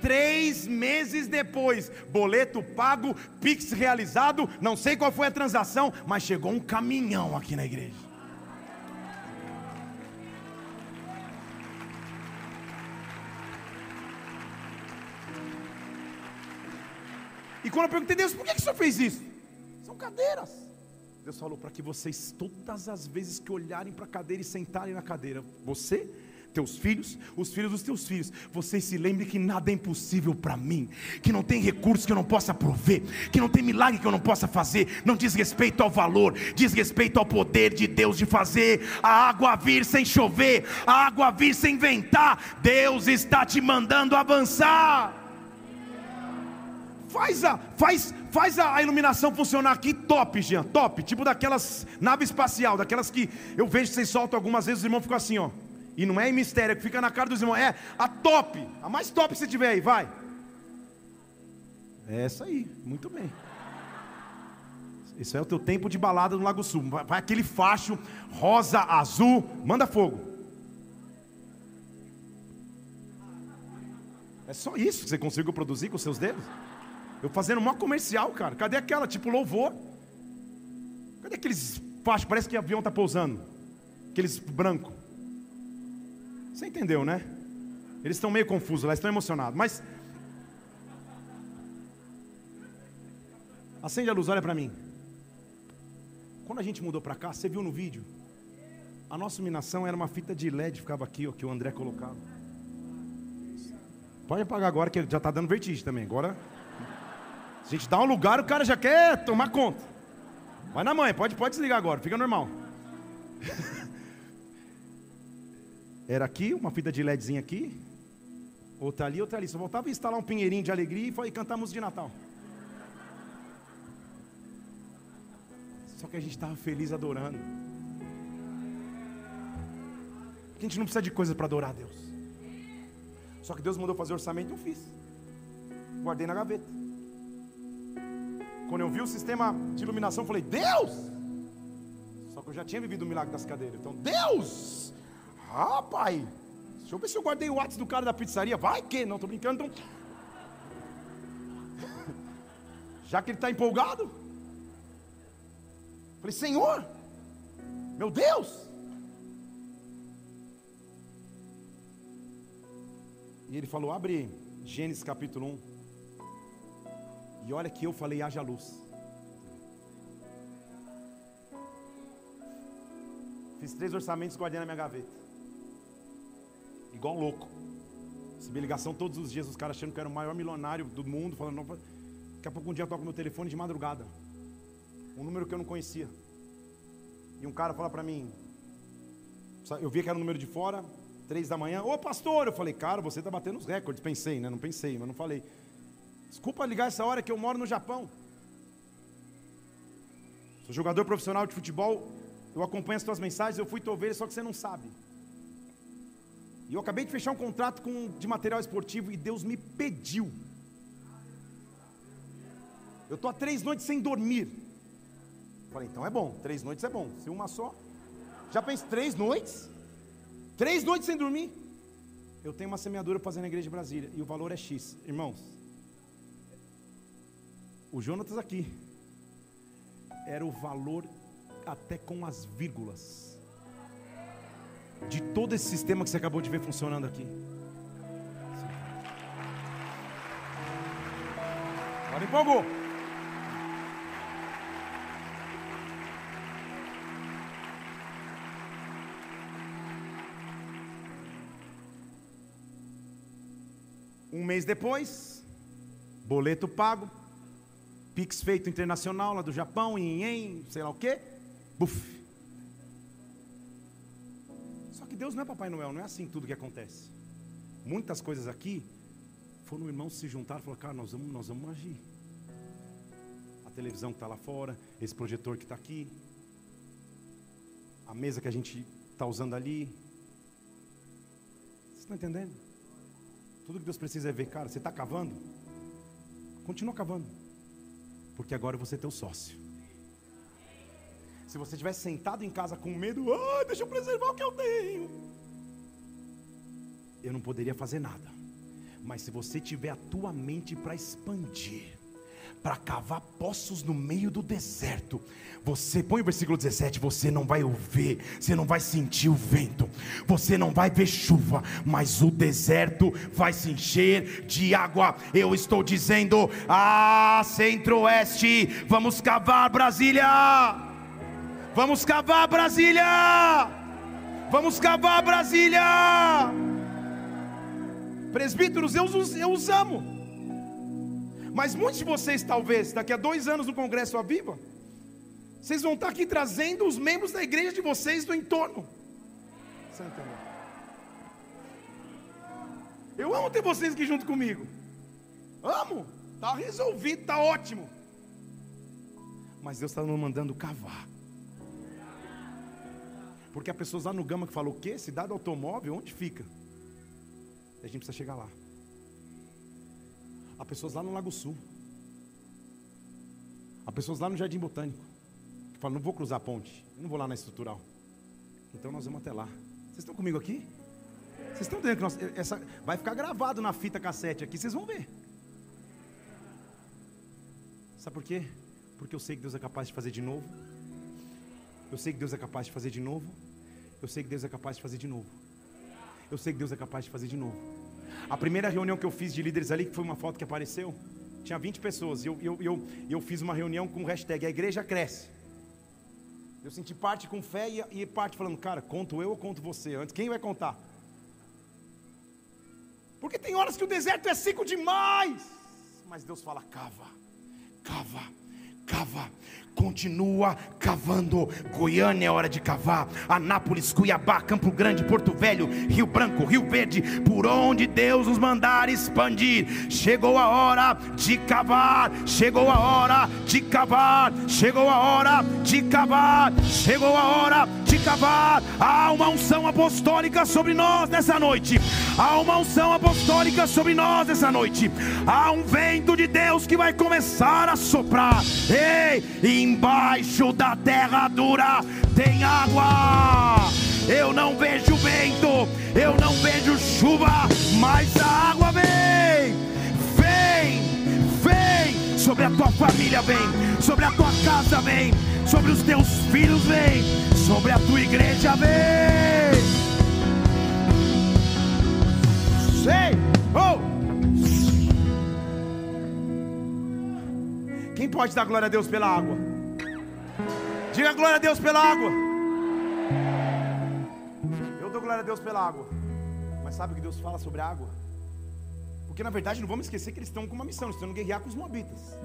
Três meses depois, boleto pago, Pix realizado, não sei qual foi a transação, mas chegou um caminhão aqui na igreja. E quando eu perguntei, Deus, por que, que o senhor fez isso? São cadeiras. Deus falou para que vocês, todas as vezes que olharem para a cadeira e sentarem na cadeira, você, teus filhos, os filhos dos teus filhos, vocês se lembrem que nada é impossível para mim, que não tem recurso que eu não possa prover, que não tem milagre que eu não possa fazer, não diz respeito ao valor, diz respeito ao poder de Deus de fazer a água vir sem chover, a água vir sem ventar. Deus está te mandando avançar. Faz a, faz, faz a, iluminação funcionar aqui top, Jean, top. Tipo daquelas nave espacial, daquelas que eu vejo que vocês soltam algumas vezes, os irmãos ficam assim, ó. E não é em mistério, é que fica na cara dos irmãos. É a top, a mais top que você tiver aí, vai. É essa aí, muito bem. Isso é o teu tempo de balada no Lago Sul. Vai, vai aquele facho rosa, azul, manda fogo. É só isso que você conseguiu produzir com seus dedos? Eu fazendo uma comercial, cara. Cadê aquela, tipo louvor? Cadê aqueles fachos? Parece que o avião tá pousando. Aqueles branco. Você entendeu, né? Eles estão meio confusos lá, estão emocionados. Mas. Acende a luz, olha para mim. Quando a gente mudou para cá, você viu no vídeo? A nossa iluminação era uma fita de LED, ficava aqui, ó, que o André colocava. Pode apagar agora, que já tá dando vertigem também. Agora. A gente dá um lugar, o cara já quer tomar conta. Vai na mãe, pode, pode desligar agora, fica normal. Era aqui, uma fita de LEDzinha aqui, outra ali, outra ali. Só voltava a instalar um pinheirinho de alegria e foi cantar música de Natal. Só que a gente estava feliz adorando. Porque a gente não precisa de coisas para adorar a Deus. Só que Deus mandou fazer orçamento, eu fiz. Guardei na gaveta. Quando eu vi o sistema de iluminação, falei, Deus! Só que eu já tinha vivido o milagre das cadeiras. Então, Deus! Ah, pai, deixa eu ver se eu guardei o WhatsApp do cara da pizzaria. Vai que? Não, tô brincando. Então... Já que ele está empolgado. Falei, Senhor, meu Deus. E ele falou: abre Gênesis capítulo 1. E olha que eu falei: haja luz. Fiz três orçamentos guardei na minha gaveta. Igual um louco. Recebi ligação todos os dias, os caras achando que era o maior milionário do mundo, falando, "Não, daqui a pouco um dia eu toco meu telefone de madrugada. Um número que eu não conhecia. E um cara fala pra mim, eu vi que era um número de fora, três da manhã, ô pastor, eu falei, cara, você tá batendo os recordes. Pensei, né? Não pensei, mas não falei. Desculpa ligar essa hora que eu moro no Japão. Sou jogador profissional de futebol, eu acompanho as tuas mensagens, eu fui tua ovelha, só que você não sabe. E eu acabei de fechar um contrato com, de material esportivo e Deus me pediu. Eu estou há três noites sem dormir. Falei, então é bom, três noites é bom. Se uma só. Já pensei, três noites? Três noites sem dormir? Eu tenho uma semeadura fazendo na igreja de Brasília e o valor é X. Irmãos, o Jonatas aqui era o valor até com as vírgulas de todo esse sistema que você acabou de ver funcionando aqui. Agora empolgou. Um mês depois, boleto pago, Pix feito internacional lá do Japão, em sei lá o quê, buf. Deus não é Papai Noel, não é assim tudo que acontece. Muitas coisas aqui foram irmãos se juntaram e falaram, cara, nós vamos, nós vamos agir. A televisão que está lá fora, esse projetor que está aqui, a mesa que a gente está usando ali. Vocês estão entendendo? Tudo que Deus precisa é ver, cara, você está cavando? Continua cavando. Porque agora você é teu sócio. Se você tivesse sentado em casa com medo, ah, deixa eu preservar o que eu tenho. Eu não poderia fazer nada. Mas se você tiver a tua mente para expandir, para cavar poços no meio do deserto. Você põe o versículo 17, você não vai ouvir, você não vai sentir o vento, você não vai ver chuva, mas o deserto vai se encher de água. Eu estou dizendo: "Ah, Centro-Oeste, vamos cavar Brasília!" Vamos cavar Brasília! Vamos cavar Brasília! Presbíteros, eu os, eu os amo. Mas muitos de vocês, talvez, daqui a dois anos no Congresso Aviva, vocês vão estar aqui trazendo os membros da igreja de vocês do entorno. Entendeu? Eu amo ter vocês aqui junto comigo. Amo. Está resolvido, está ótimo. Mas Deus está nos mandando cavar. Porque há pessoas lá no Gama que falam, o quê? Cidade automóvel, onde fica? A gente precisa chegar lá. Há pessoas lá no Lago Sul. Há pessoas lá no Jardim Botânico. Que falam, não vou cruzar a ponte. Eu não vou lá na estrutural. Então nós vamos até lá. Vocês estão comigo aqui? Vocês estão entendendo que nós, essa, vai ficar gravado na fita cassete aqui, vocês vão ver. Sabe por quê? Porque eu sei que Deus é capaz de fazer de novo. Eu sei que Deus é capaz de fazer de novo. Eu sei que Deus é capaz de fazer de novo. Eu sei que Deus é capaz de fazer de novo. A primeira reunião que eu fiz de líderes ali, que foi uma foto que apareceu, tinha 20 pessoas. Eu, eu, eu, eu fiz uma reunião com o hashtag A Igreja Cresce. Eu senti parte com fé e, e parte falando, cara, conto eu ou conto você antes? Quem vai contar? Porque tem horas que o deserto é seco demais. Mas Deus fala, cava, cava, cava, continua cavando. Goiânia é hora de cavar. Anápolis, Cuiabá, Campo Grande, Porto Velho, Rio Branco, Rio Verde, por onde Deus nos mandar expandir. Chegou a hora de cavar. Chegou a hora de cavar. Chegou a hora de cavar. Chegou a hora de cavar. Há uma unção apostólica sobre nós nessa noite. Há uma unção apostólica sobre nós nessa noite. Há um vento de Deus que vai começar a soprar. Ei, embaixo da terra dura tem água. Eu não vejo vento, eu não vejo chuva, mas a água vem, vem, vem. Sobre a tua família vem, sobre a tua casa vem, sobre os teus filhos vem, sobre a tua igreja vem. Sei, oh. Quem pode dar glória a Deus pela água? Diga glória a Deus pela água. glória a Deus pela água. Mas sabe o que Deus fala sobre a água? Porque na verdade não vamos esquecer que eles estão com uma missão, eles estão guerrear com os moabitas.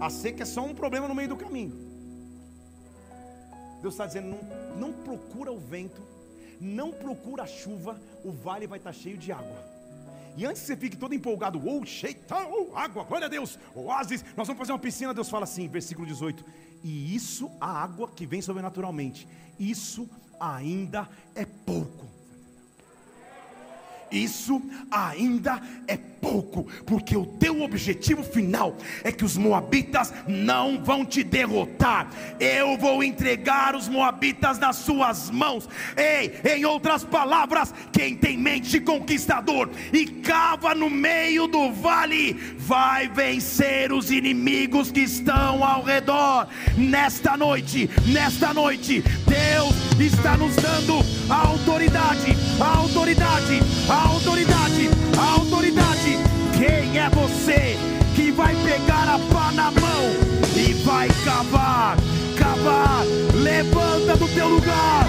A seca é só um problema no meio do caminho. Deus está dizendo: não, não procura o vento, não procura a chuva, o vale vai estar cheio de água. E antes que você fique todo empolgado, oh, cheio, oh, água, glória a Deus, oásis, nós vamos fazer uma piscina. Deus fala assim, versículo 18: E isso, a água que vem sobrenaturalmente, isso ainda é pouco. Isso ainda é pouco, porque o teu objetivo final é que os moabitas não vão te derrotar. Eu vou entregar os moabitas nas suas mãos. Ei, em outras palavras, quem tem mente conquistador e cava no meio do vale, vai vencer os inimigos que estão ao redor. Nesta noite, nesta noite, Deus está nos dando a autoridade, a autoridade, a autoridade, a autoridade. Quem é você que vai pegar a pá na mão e vai cavar, cavar? Levanta do teu lugar,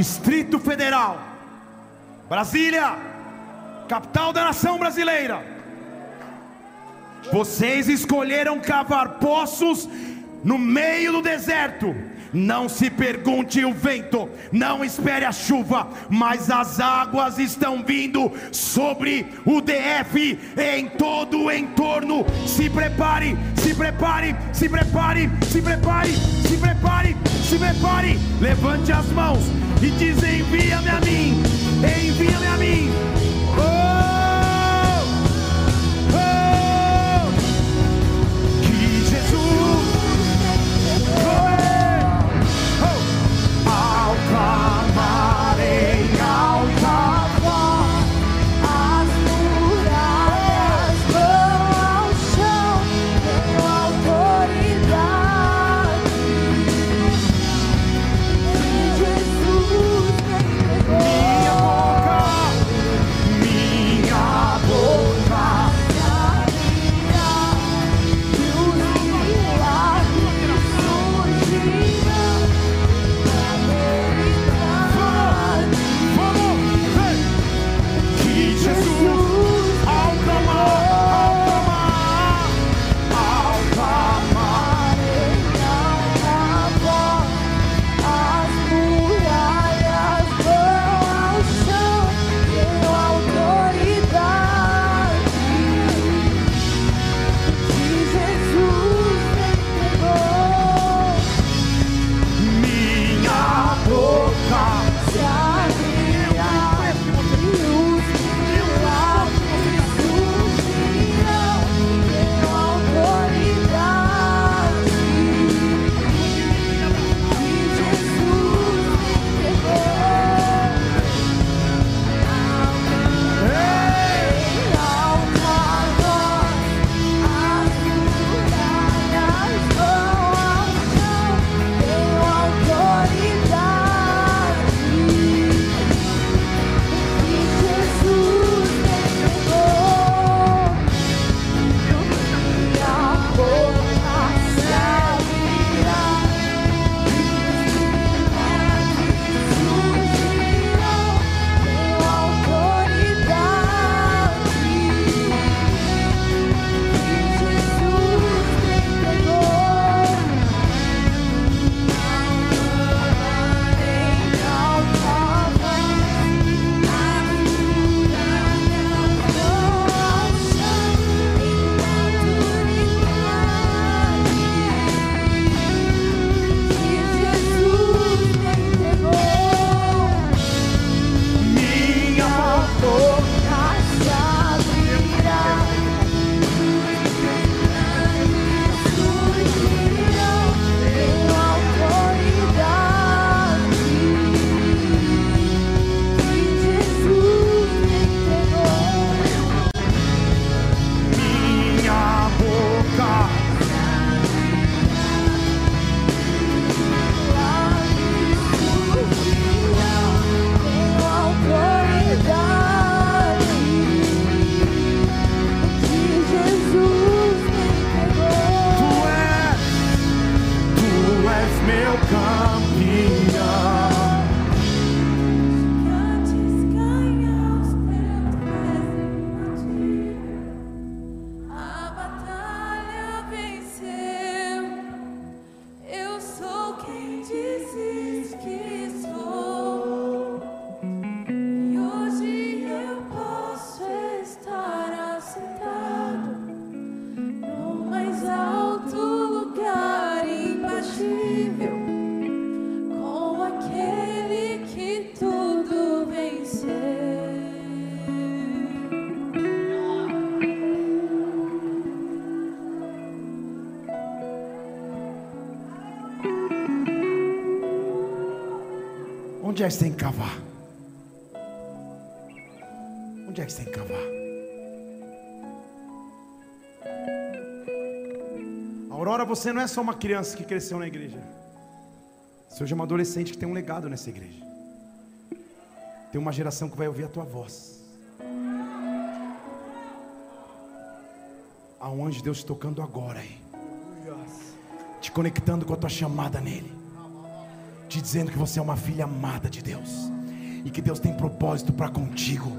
Distrito Federal, Brasília, capital da nação brasileira. Vocês escolheram cavar poços no meio do deserto não se pergunte o vento, não espere a chuva, mas as águas estão vindo sobre o DF em todo o entorno. Se prepare, se prepare, se prepare, se prepare, se prepare, se prepare. Levante as mãos e diz: Envia-me a mim, envia-me a mim. Onde é que você tem que cavar? Onde é que você tem que cavar? Aurora, você não é só uma criança que cresceu na igreja. Você hoje é uma adolescente que tem um legado nessa igreja. Tem uma geração que vai ouvir a tua voz. Há um anjo de Deus tocando agora aí. Te conectando com a tua chamada nele. Te dizendo que você é uma filha amada de Deus. E que Deus tem propósito para contigo.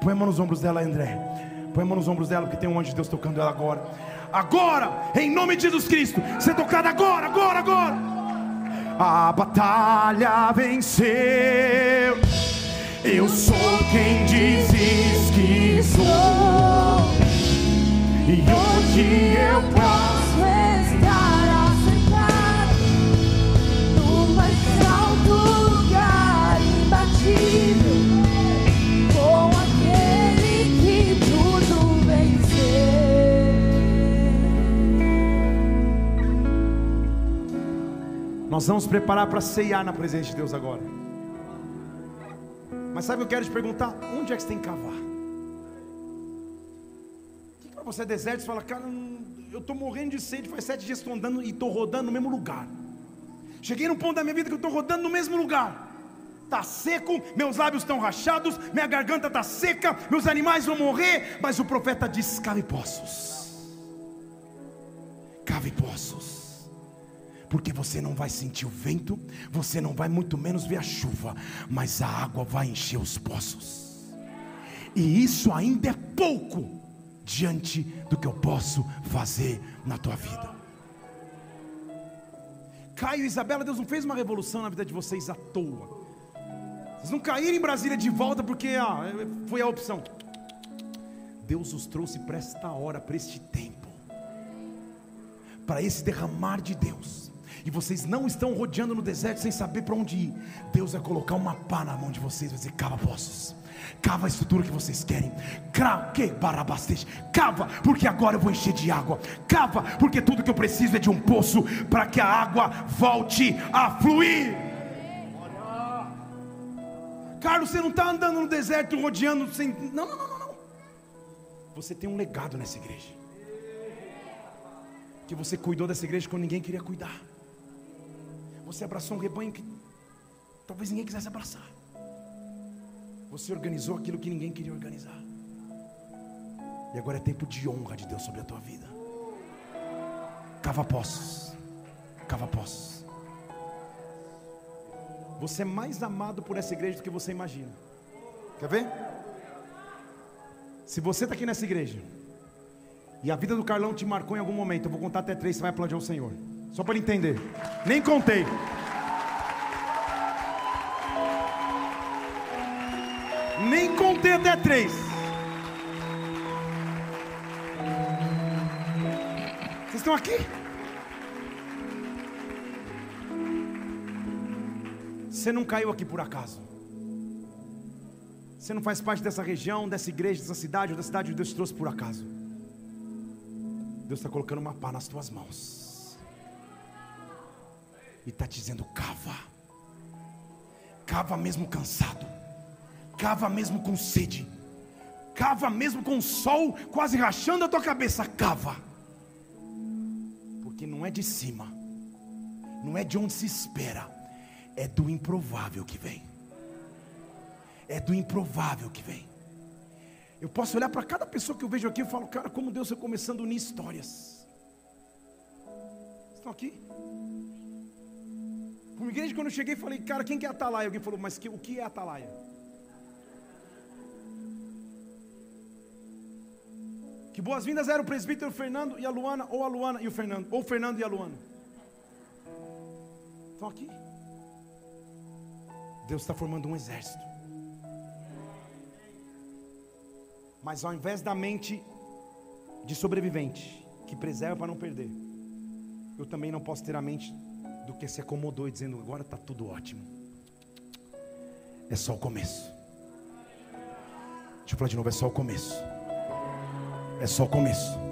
Põe a mão nos ombros dela, André. Põe a mão nos ombros dela, porque tem um anjo de Deus tocando ela agora. Agora, em nome de Jesus Cristo. Ser tocada agora, agora, agora. A batalha venceu. Eu sou quem dizes que sou. E hoje eu posso. Nós vamos preparar para ceiar na presença de Deus agora. Mas sabe o que eu quero te perguntar? Onde é que você tem que cavar? O que para você é deserto? Você fala, cara, eu estou morrendo de sede, faz sete dias estou andando e estou rodando no mesmo lugar. Cheguei num ponto da minha vida que eu estou rodando no mesmo lugar. Está seco, meus lábios estão rachados, minha garganta está seca, meus animais vão morrer, mas o profeta diz: cave poços. Cave poços porque você não vai sentir o vento, você não vai muito menos ver a chuva, mas a água vai encher os poços. E isso ainda é pouco diante do que eu posso fazer na tua vida. Caio e Isabela, Deus não fez uma revolução na vida de vocês à toa. Vocês não caíram em Brasília de volta porque ah, foi a opção. Deus os trouxe para esta hora, para este tempo, para esse derramar de Deus e vocês não estão rodeando no deserto sem saber para onde ir, Deus vai colocar uma pá na mão de vocês, vai dizer: cava poços, cava a estrutura que vocês querem, cava, porque agora eu vou encher de água, cava, porque tudo que eu preciso é de um poço para que a água volte a fluir. Carlos, você não está andando no deserto rodeando sem. Não, não, não, não. Você tem um legado nessa igreja. Que você cuidou dessa igreja quando ninguém queria cuidar. Você abraçou um rebanho que talvez ninguém quisesse abraçar. Você organizou aquilo que ninguém queria organizar. E agora é tempo de honra de Deus sobre a tua vida. Cava poços. Cava poços. Você é mais amado por essa igreja do que você imagina. Quer ver? Se você está aqui nessa igreja e a vida do Carlão te marcou em algum momento, eu vou contar até três, você vai aplaudir ao Senhor. Só para entender. Nem contei. Nem contei até três. Vocês estão aqui? Você não caiu aqui por acaso. Você não faz parte dessa região, dessa igreja, dessa cidade ou da cidade que Deus trouxe por acaso. Deus está colocando uma pá nas tuas mãos. E está dizendo: cava. Cava mesmo cansado. Cava mesmo com sede. Cava mesmo com o sol quase rachando a tua cabeça. Cava. Porque não é de cima. Não é de onde se espera. É do improvável que vem. É do improvável que vem. Eu posso olhar para cada pessoa que eu vejo aqui e falo, cara, como Deus está começando a unir histórias. Estão aqui? Uma igreja, quando eu cheguei, falei, cara, quem que é Atalaia? Alguém falou, mas que, o que é Atalaia? Que boas-vindas eram o presbítero Fernando e a Luana, ou a Luana e o Fernando, ou o Fernando e a Luana. Estão aqui. Deus está formando um exército. Mas ao invés da mente de sobrevivente, que preserva para não perder, eu também não posso ter a mente do que se acomodou e dizendo agora está tudo ótimo. É só o começo. Deixa eu falar de novo, é só o começo. É só o começo.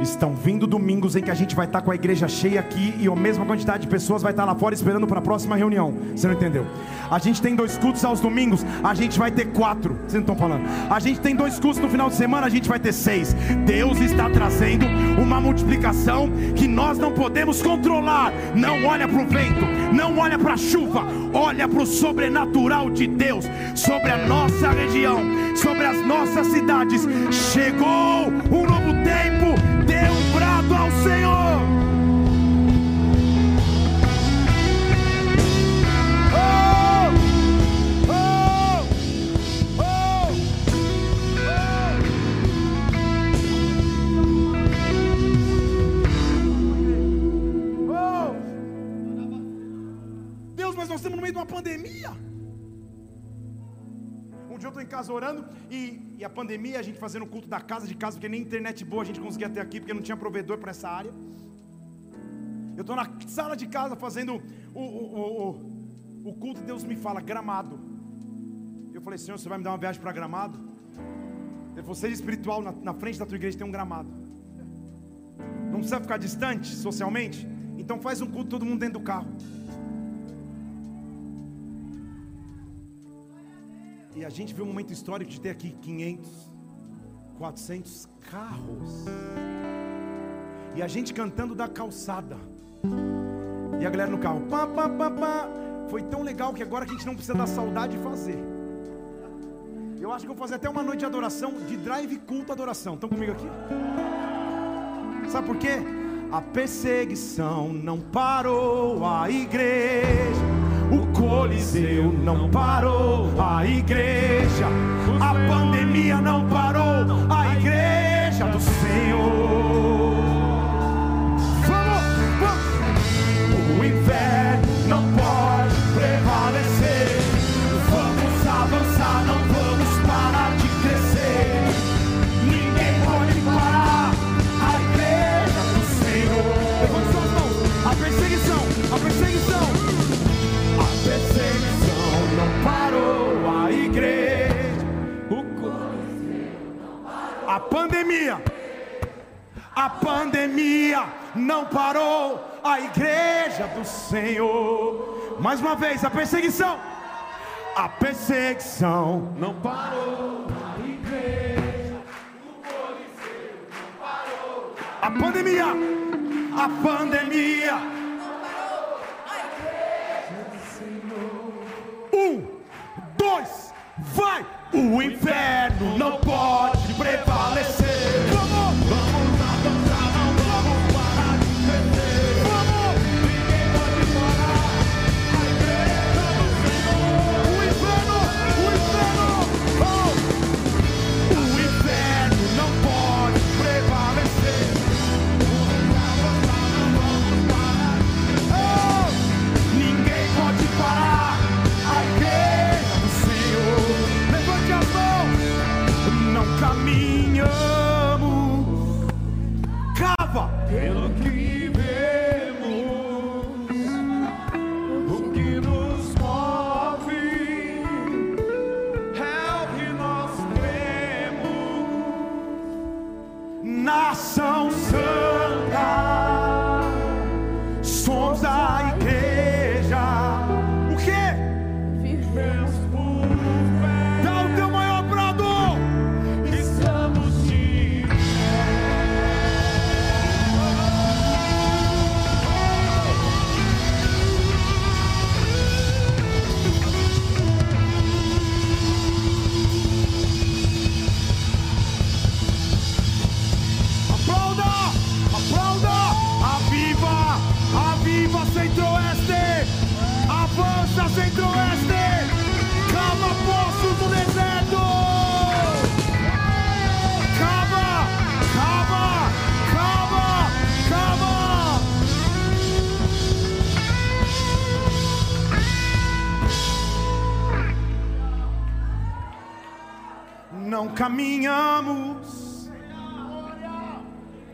Estão vindo domingos em que a gente vai estar com a igreja cheia aqui e a mesma quantidade de pessoas vai estar lá fora esperando para a próxima reunião. Você não entendeu? A gente tem dois cultos aos domingos, a gente vai ter quatro. Vocês não estão falando? A gente tem dois cultos no final de semana, a gente vai ter seis. Deus está trazendo uma multiplicação que nós não podemos controlar. Não olha para o vento, não olha para a chuva, olha para o sobrenatural de Deus sobre a nossa região, sobre as nossas cidades. Chegou um novo tempo. Um ao Senhor. Oh! Oh! Oh! Oh! Deus, mas nós estamos no meio de uma pandemia. Dia eu estou em casa orando e, e a pandemia, a gente fazendo culto da casa de casa, porque nem internet boa a gente conseguia ter aqui, porque não tinha provedor para essa área. Eu estou na sala de casa fazendo o, o, o, o culto Deus me fala, gramado. Eu falei, Senhor, você vai me dar uma viagem para gramado? Ele falou, seja espiritual, na, na frente da tua igreja tem um gramado. Não precisa ficar distante socialmente? Então faz um culto todo mundo dentro do carro. E a gente vê um momento histórico de ter aqui 500, 400 carros. E a gente cantando da calçada. E a galera no carro. Pá, pá, pá, pá. Foi tão legal que agora a gente não precisa da saudade de fazer. Eu acho que eu vou fazer até uma noite de adoração, de drive culto adoração. Estão comigo aqui? Sabe por quê? A perseguição não parou a igreja. O Coliseu não parou a igreja. A pandemia não parou A pandemia não parou a igreja do Senhor. Mais uma vez, a perseguição. A perseguição não parou a igreja. A pandemia. A pandemia. Um, dois, vai! O inferno não pode prevalecer. Vamos! Cava. não caminhamos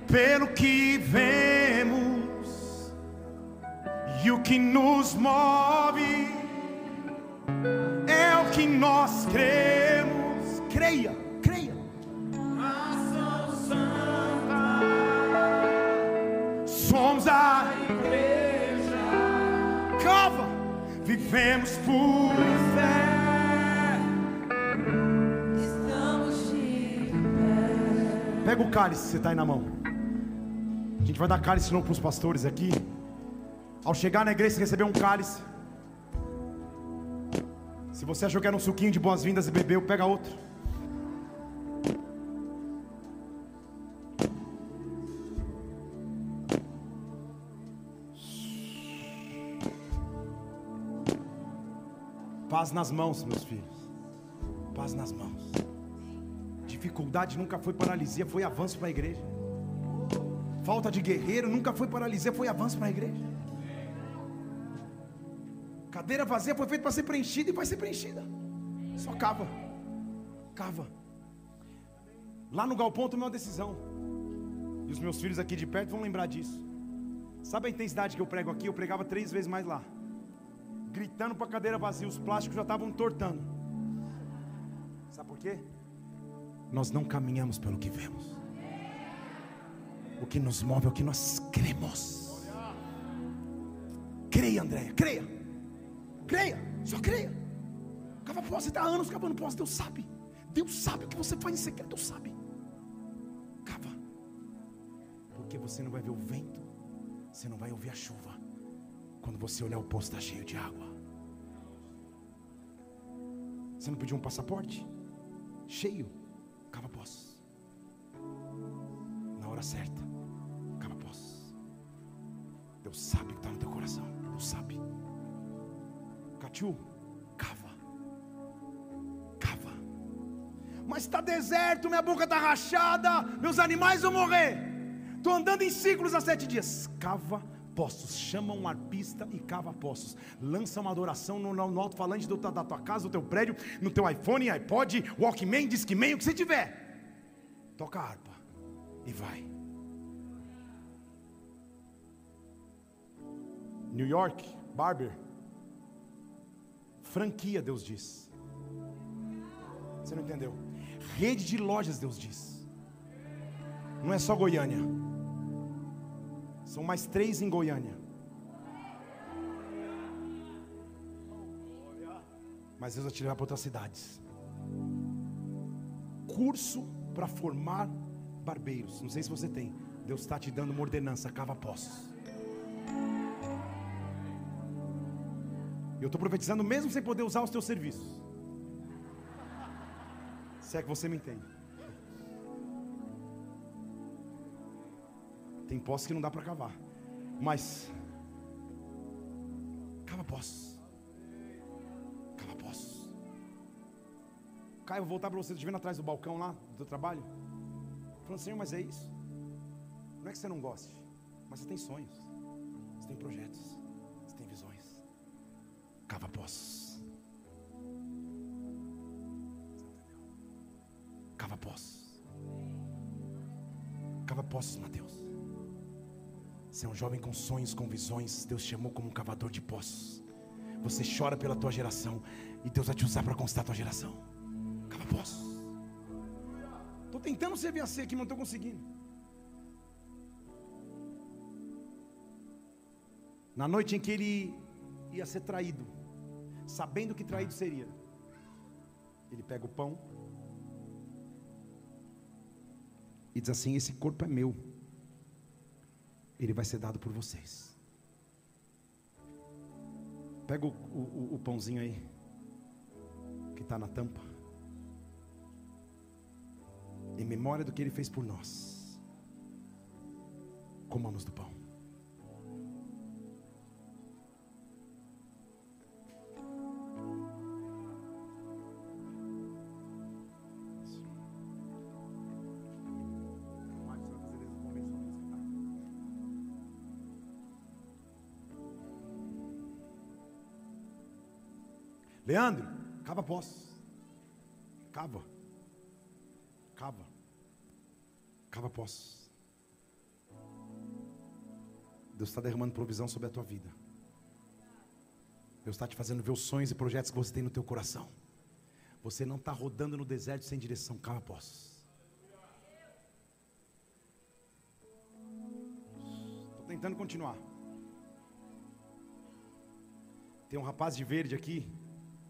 pelo que vemos e o que nos move é o que nós cremos. Creia, creia. Ação santa. Somos a igreja. Cava, vivemos por Pega o cálice que você está aí na mão. A gente vai dar cálice novo para os pastores aqui. Ao chegar na igreja, você recebeu um cálice. Se você achou que era um suquinho de boas-vindas e bebeu, pega outro. Paz nas mãos, meus filhos. Paz nas mãos. Dificuldade nunca foi paralisia, foi avanço para a igreja. Falta de guerreiro nunca foi paralisia, foi avanço para a igreja. Cadeira vazia foi feita para ser preenchida e vai ser preenchida. Só cava. Cava. Lá no galpão tomei uma decisão. E os meus filhos aqui de perto vão lembrar disso. Sabe a intensidade que eu prego aqui? Eu pregava três vezes mais lá. Gritando para a cadeira vazia, os plásticos já estavam entortando. Sabe por quê? Nós não caminhamos pelo que vemos. O que nos move é o que nós cremos. Creia, Andréia, creia. Creia, só creia. Cava posse, está anos cavando posse, Deus sabe. Deus sabe o que você faz em secreto, Deus sabe. Cava. Porque você não vai ver o vento, você não vai ouvir a chuva. Quando você olhar o poço está cheio de água. Você não pediu um passaporte? Cheio. Cava poço. Na hora certa. Cava poço. Deus sabe o que está no teu coração. Deus sabe. Catiu, cava. Cava. Mas está deserto, minha boca está rachada, meus animais vão morrer. Estou andando em ciclos há sete dias. Cava poços, chama um arpista e cava poços. Lança uma adoração no, no alto-falante da tua casa, do teu prédio, no teu iPhone, iPod, Walkman, Discman, o que você tiver. Toca a harpa e vai. New York, Barber. Franquia, Deus diz. Você não entendeu? Rede de lojas, Deus diz. Não é só Goiânia. São mais três em Goiânia. Mas Deus vai te levar para outras cidades. Curso para formar barbeiros. Não sei se você tem. Deus está te dando uma ordenança, cava poços. Eu estou profetizando mesmo sem poder usar os teus serviços. Se é que você me entende. Tem poços que não dá para cavar. Mas cava poços. Cava poços. Caio, vou voltar para você, te vendo atrás do balcão lá do teu trabalho. Falando, Senhor, mas é isso. Não é que você não goste, mas você tem sonhos. Você tem projetos. Você tem visões. Cava poços. Cava poços. Cava poços, Mateus. Você é um jovem com sonhos, com visões. Deus te chamou como um cavador de poços. Você chora pela tua geração e Deus vai te usar para conquistar a tua geração. Cava poços. Estou tentando ser aqui, mas não estou conseguindo. Na noite em que ele ia ser traído, sabendo que traído seria, ele pega o pão e diz assim: Esse corpo é meu, ele vai ser dado por vocês. Pega o, o- o pãozinho aí, que está na tampa, em memória do que ele fez por nós. Comamos do pão. Leandro, cava poços. Cava. Cava. Cava poços. Deus está derramando provisão sobre a tua vida. Deus está te fazendo ver os sonhos e projetos que você tem no teu coração. Você não está rodando no deserto sem direção. Cava poços. Estou tentando continuar. Tem um rapaz de verde aqui,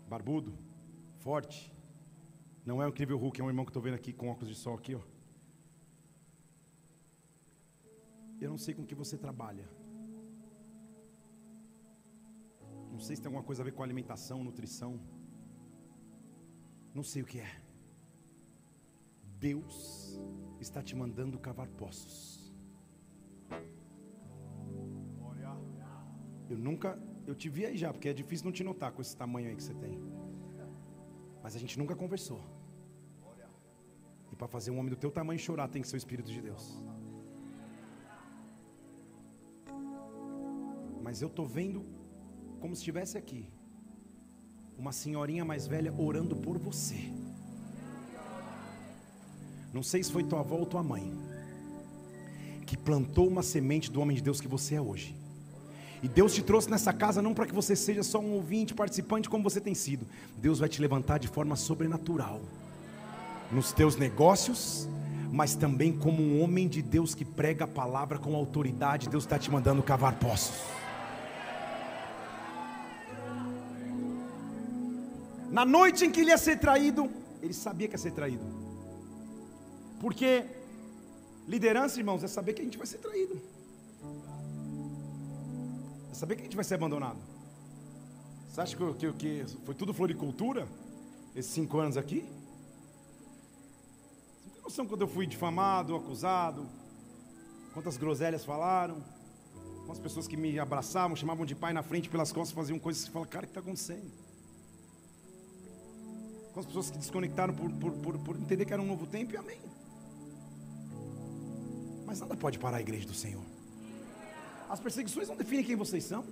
barbudo, forte. Não é o incrível Hulk, é um irmão que estou vendo aqui com óculos de sol aqui, ó. Eu não sei com que você trabalha. Não sei se tem alguma coisa a ver com alimentação, nutrição. Não sei o que é. Deus está te mandando cavar poços. Eu nunca, eu te vi aí já, porque é difícil não te notar com esse tamanho aí que você tem. Mas a gente nunca conversou. E para fazer um homem do teu tamanho chorar, tem que ser o Espírito de Deus. Mas eu estou vendo como se estivesse aqui uma senhorinha mais velha orando por você. Não sei se foi tua avó ou tua mãe que plantou uma semente do homem de Deus que você é hoje. E Deus te trouxe nessa casa não para que você seja só um ouvinte, participante como você tem sido. Deus vai te levantar de forma sobrenatural nos teus negócios, mas também como um homem de Deus que prega a palavra com autoridade. Deus está te mandando cavar poços. Na noite em que ele ia ser traído, ele sabia que ia ser traído. Porque liderança, irmãos, é saber que a gente vai ser traído. Saber que a gente vai ser abandonado. Você acha que, que, que foi tudo floricultura? Esses cinco anos aqui? Você não tem noção quando eu fui difamado, acusado? Quantas groselhas falaram? Quantas pessoas que me abraçavam, chamavam de pai na frente pelas costas, faziam coisas que você fala, cara, o que está acontecendo? com as pessoas que desconectaram por, por, por, por, entender que era um novo tempo, e amém. Mas nada pode parar a igreja do Senhor. As perseguições não definem quem vocês são,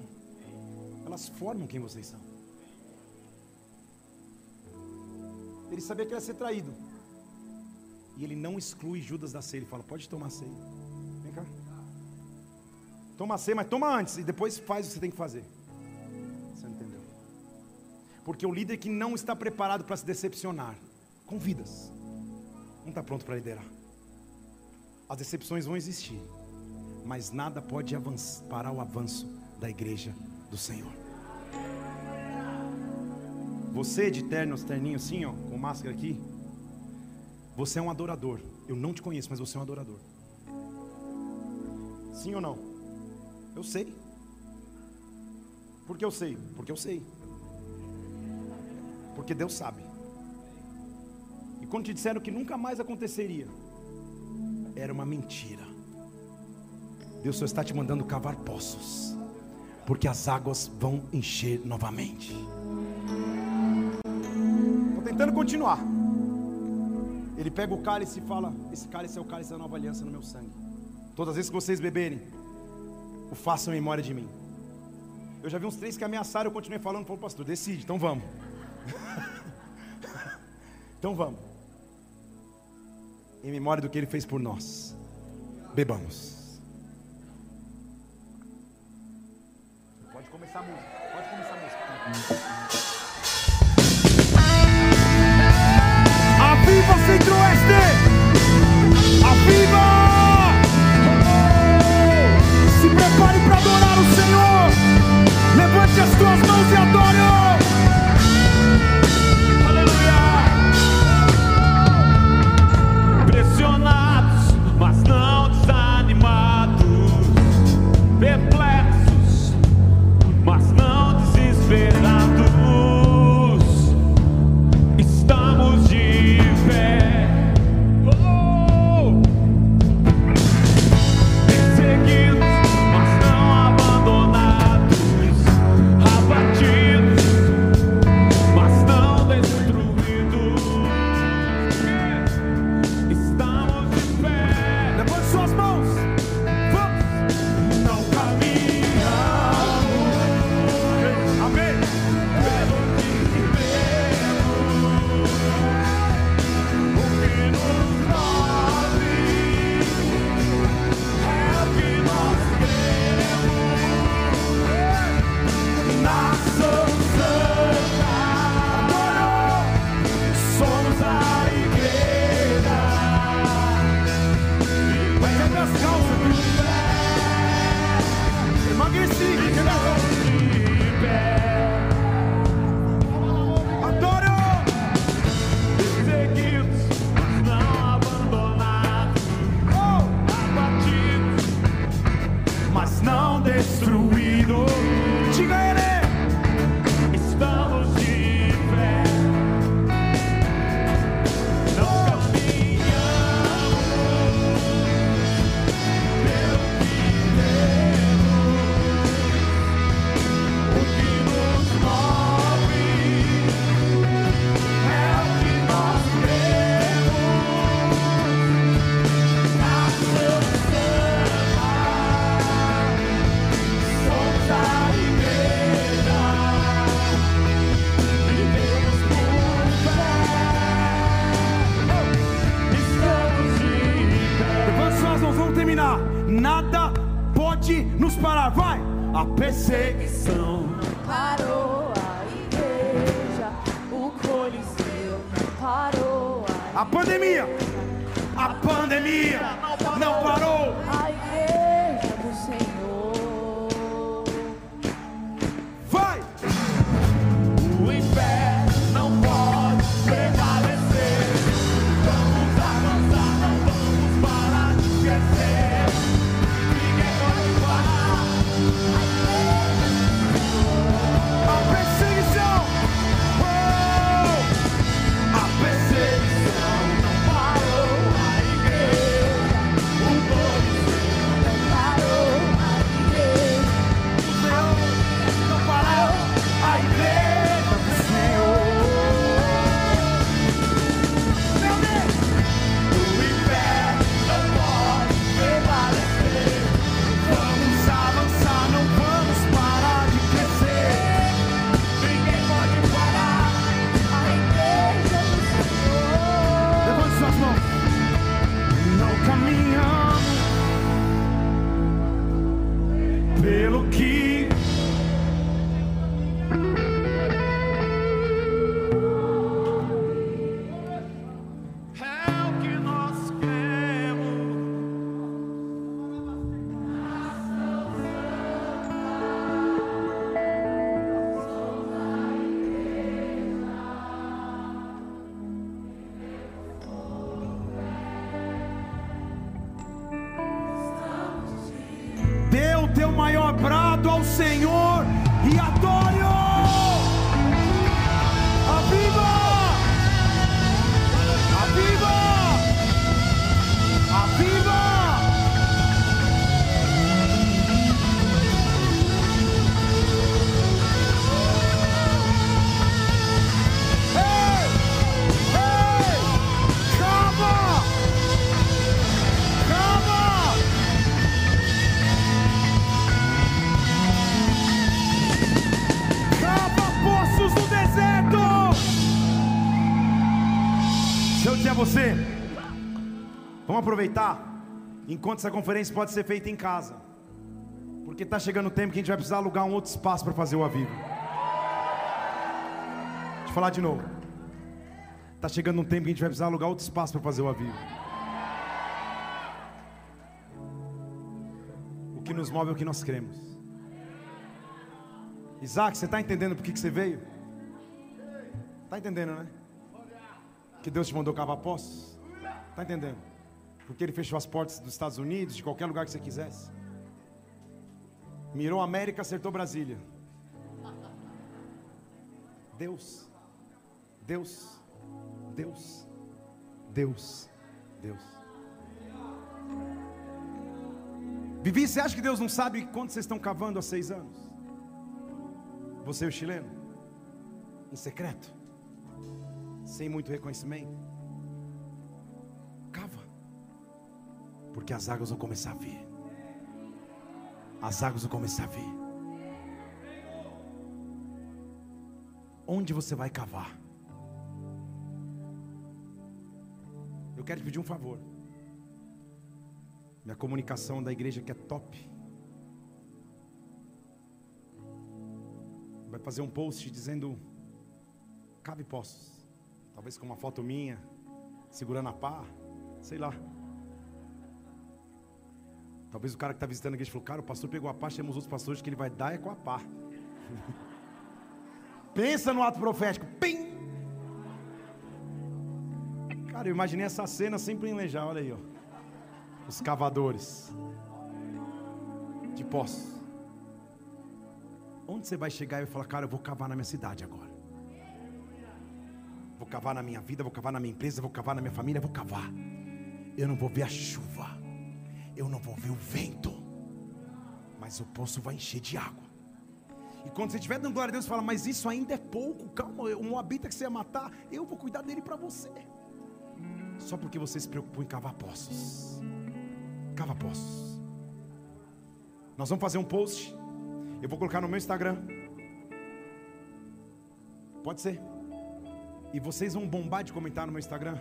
elas formam quem vocês são. Ele sabia que ia ser traído, e ele não exclui Judas da ceia. Ele fala: Pode tomar ceia, vem cá, toma ceia, mas toma antes, e depois faz o que você tem que fazer. Porque o líder que não está preparado para se decepcionar, com vidas, não está pronto para liderar. As decepções vão existir, mas nada pode avançar, parar o avanço da igreja do Senhor. Você de terno, terninho assim, ó, com máscara aqui, você é um adorador. Eu não te conheço, mas você é um adorador. Sim ou não? Eu sei. Por que eu sei? Porque eu sei. Porque Deus sabe. E quando te disseram que nunca mais aconteceria, era uma mentira. Deus só está te mandando cavar poços, porque as águas vão encher novamente. Estou tentando continuar. Ele pega o cálice e fala: Esse cálice é o cálice da nova aliança no meu sangue. Todas as vezes que vocês beberem, o façam em memória de mim. Eu já vi uns três que ameaçaram, eu continuei falando, falou, pastor, decide, então vamos. então vamos. Em memória do que ele fez por nós. Bebamos. Começar a música. Pode começar a música. Aviva Centro-Oeste! Aviva! Se aproveitar, enquanto essa conferência pode ser feita em casa, porque está chegando o tempo que a gente vai precisar alugar um outro espaço para fazer o avivo. Deixa eu falar de novo. Está chegando um tempo que a gente vai precisar alugar outro espaço para fazer o avivo. O que nos move é o que nós cremos. Isaac, você está entendendo por que, que você veio? Está entendendo, né? Que Deus te mandou cavar poços? Está entendendo? Porque Ele fechou as portas dos Estados Unidos, de qualquer lugar que você quisesse. Mirou América, acertou Brasília. Deus, Deus, Deus, Deus, Deus. Vivi, você acha que Deus não sabe quanto vocês estão cavando há seis anos? Você e o chileno? Em secreto? Sem muito reconhecimento? Porque as águas vão começar a vir. As águas vão começar a vir. Onde você vai cavar? Eu quero te pedir um favor. Minha comunicação da igreja que é top. Vai fazer um post dizendo cabe poços. Talvez com uma foto minha, segurando a pá, sei lá. Talvez o cara que está visitando a falou, cara, o pastor pegou a pá, chama os outros pastores que ele vai dar é com a pá. Pensa no ato profético. Pim! Cara, eu imaginei essa cena sempre em Lejá, olha aí, ó. Os cavadores de poços. Onde você vai chegar e vai falar, cara, eu vou cavar na minha cidade agora. Vou cavar na minha vida, vou cavar na minha empresa, vou cavar na minha família, vou cavar. Eu não vou ver a chuva, eu não vou ver o vento, mas o poço vai encher de água. E quando você estiver dando glória a Deus, fala, mas isso ainda é pouco, calma, o Moabita que você ia matar, eu vou cuidar dele para você. Só porque você se preocupou em cavar poços. Cava poços. Nós vamos fazer um post. Eu vou colocar no meu Instagram. Pode ser. E vocês vão bombar de comentar no meu Instagram.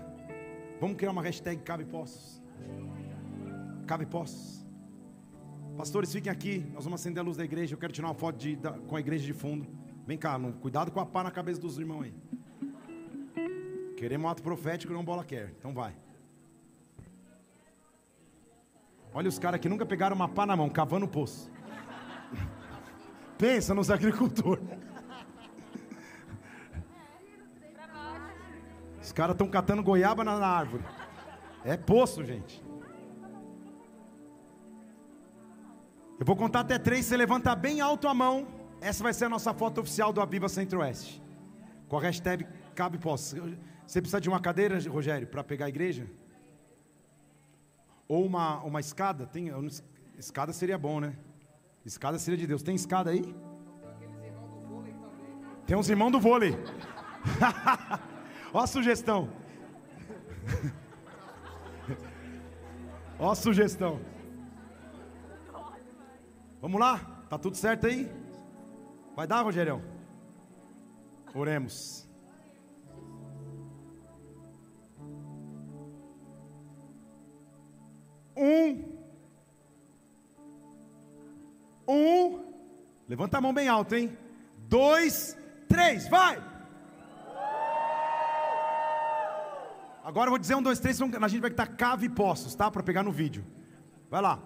Vamos criar uma hashtag Cabe Poços. Cabe Poços. Pastores, fiquem aqui. Nós vamos acender a luz da igreja. Eu quero tirar uma foto de- da- com a igreja de fundo. Vem cá, não- cuidado com a pá na cabeça dos irmãos aí. Queremos ato profético, não bola quer. Então vai. Olha os caras que nunca pegaram uma pá na mão, cavando o poço. Pensa nos agricultores. Os caras estão catando goiaba na, na árvore. É poço, gente. Eu vou contar até três, você levanta bem alto a mão. Essa vai ser a nossa foto oficial do Aviva Centro-Oeste. Com a hashtag Cabe Posso. Você precisa de uma cadeira, Rogério, para pegar a igreja? Ou uma, uma escada? Tem, não- escada seria bom, né? Escada seria de Deus. Tem escada aí? Tem uns irmãos do vôlei. Ó a sugestão. Ó a sugestão. Vamos lá? Tá tudo certo aí? Vai dar, Rogerião? Oremos. Um. Um. Levanta a mão bem alto, hein? Dois, três, vai! Agora eu vou dizer um, dois, três, a gente vai estar cave poços, tá? Para pegar no vídeo. Vai lá.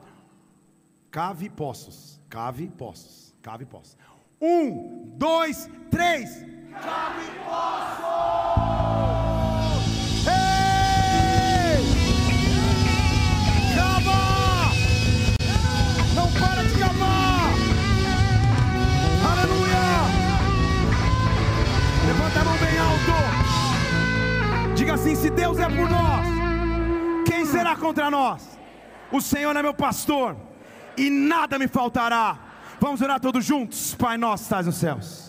Cave poços. Cave poços. Cave poços. Um, dois, três. Cave poços! Ei! Cava! Não para de cavar! Aleluia! Levanta a mão bem alto! Diga assim: se Deus é por nós, quem será contra nós? O Senhor é meu pastor e nada me faltará. Vamos orar todos juntos, Pai nosso, estás nos céus.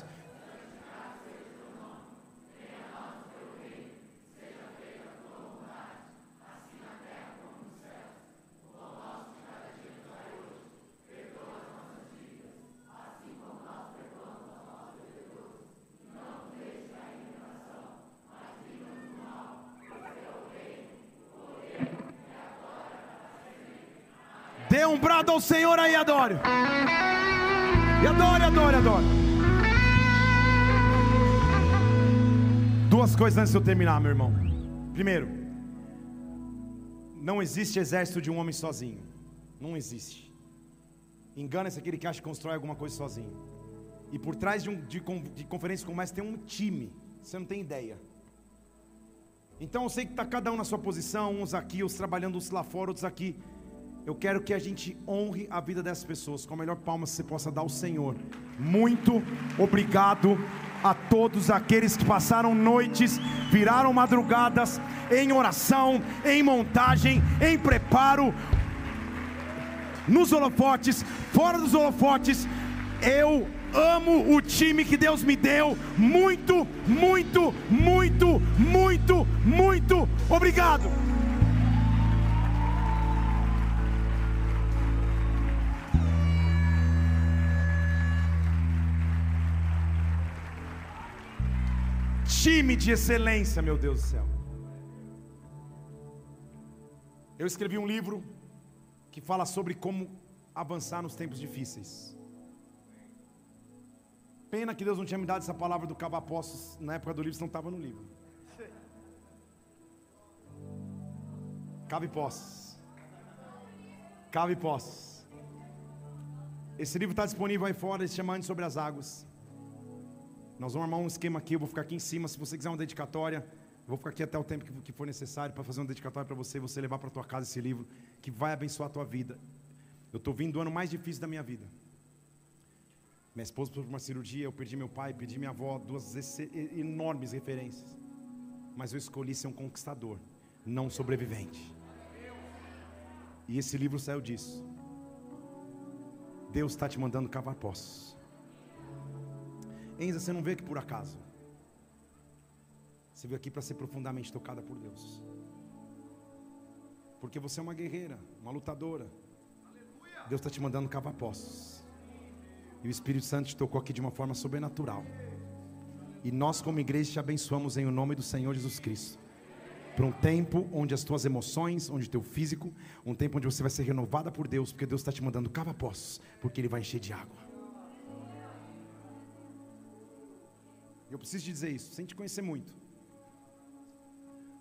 Dê um brado ao Senhor aí, adore. E adore, adore, adore. Duas coisas antes de eu terminar, meu irmão. Primeiro, não existe exército de um homem sozinho. Não existe. Engana-se aquele que acha que constrói alguma coisa sozinho. E por trás de, um, de, de conferência como essa tem um time. Você não tem ideia. Então eu sei que está cada um na sua posição, uns aqui, uns trabalhando, uns lá fora, outros aqui. Eu quero que a gente honre a vida dessas pessoas com a melhor palma que você possa dar ao Senhor. Muito obrigado a todos aqueles que passaram noites, viraram madrugadas em oração, em montagem, em preparo, nos holofotes, fora dos holofotes. Eu amo o time que Deus me deu. Muito, muito, muito, muito, muito obrigado. Time de excelência, meu Deus do céu. Eu escrevi um livro que fala sobre como avançar nos tempos difíceis. Pena que Deus não tinha me dado essa palavra do cava-poços na época do livro, senão estava no livro. Cave poços. Cave poços. Esse livro está disponível aí fora, ele se chama Antes sobre as Águas. Nós vamos armar um esquema aqui, eu vou ficar aqui em cima. Se você quiser uma dedicatória, eu vou ficar aqui até o tempo que, for necessário para fazer uma dedicatória para você, você levar para tua casa esse livro, que vai abençoar a tua vida. Eu estou vindo do ano mais difícil da minha vida. Minha esposa passou por uma cirurgia, eu perdi meu pai, perdi minha avó, duas enormes referências. Mas eu escolhi ser um conquistador, não um sobrevivente. E esse livro saiu disso. Deus está te mandando cavar poços. Enza, você não veio aqui por acaso. Você veio aqui para ser profundamente tocada por Deus. Porque você é uma guerreira, uma lutadora. Deus está te mandando cavar poços. E o Espírito Santo te tocou aqui de uma forma sobrenatural. E nós, como igreja, te abençoamos em o nome do Senhor Jesus Cristo. para um tempo onde as tuas emoções, onde o teu físico, um tempo onde você vai ser renovada por Deus, porque Deus está te mandando cava poços, porque Ele vai encher de água. Eu preciso te dizer isso, sem te conhecer muito.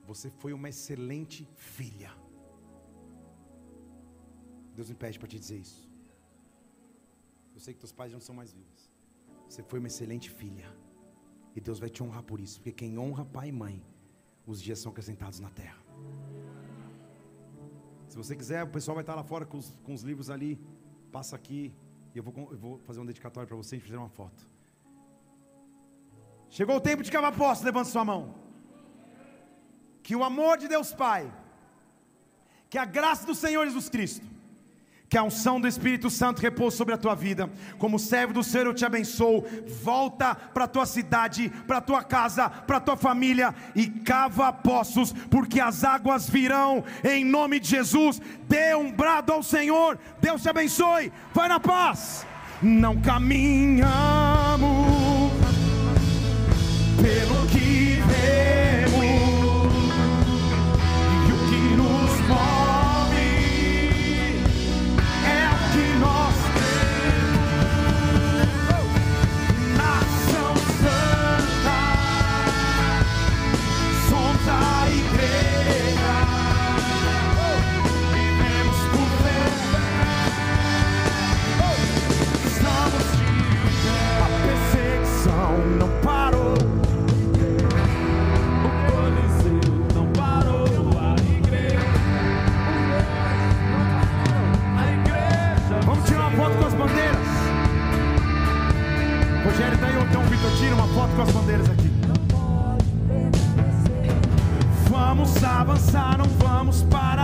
Você foi uma excelente filha. Deus me pede para te dizer isso. Eu sei que teus pais não são mais vivos. Você foi uma excelente filha. E Deus vai te honrar por isso, porque quem honra pai e mãe, os dias são acrescentados na terra. Se você quiser, o pessoal vai estar lá fora com os, com os livros ali. Passa aqui e eu vou, eu vou fazer um dedicatório para você e fazer uma foto. Chegou o tempo de cavar poço, levante sua mão. Que o amor de Deus Pai, que a graça do Senhor Jesus Cristo, que a unção do Espírito Santo repouse sobre a tua vida. Como servo do Senhor, eu te abençoo. Volta para a tua cidade, para a tua casa, para a tua família e cava poços, porque as águas virão em nome de Jesus. Dê um brado ao Senhor. Deus te abençoe. Vai na paz. Não caminhamos pelo que vamos para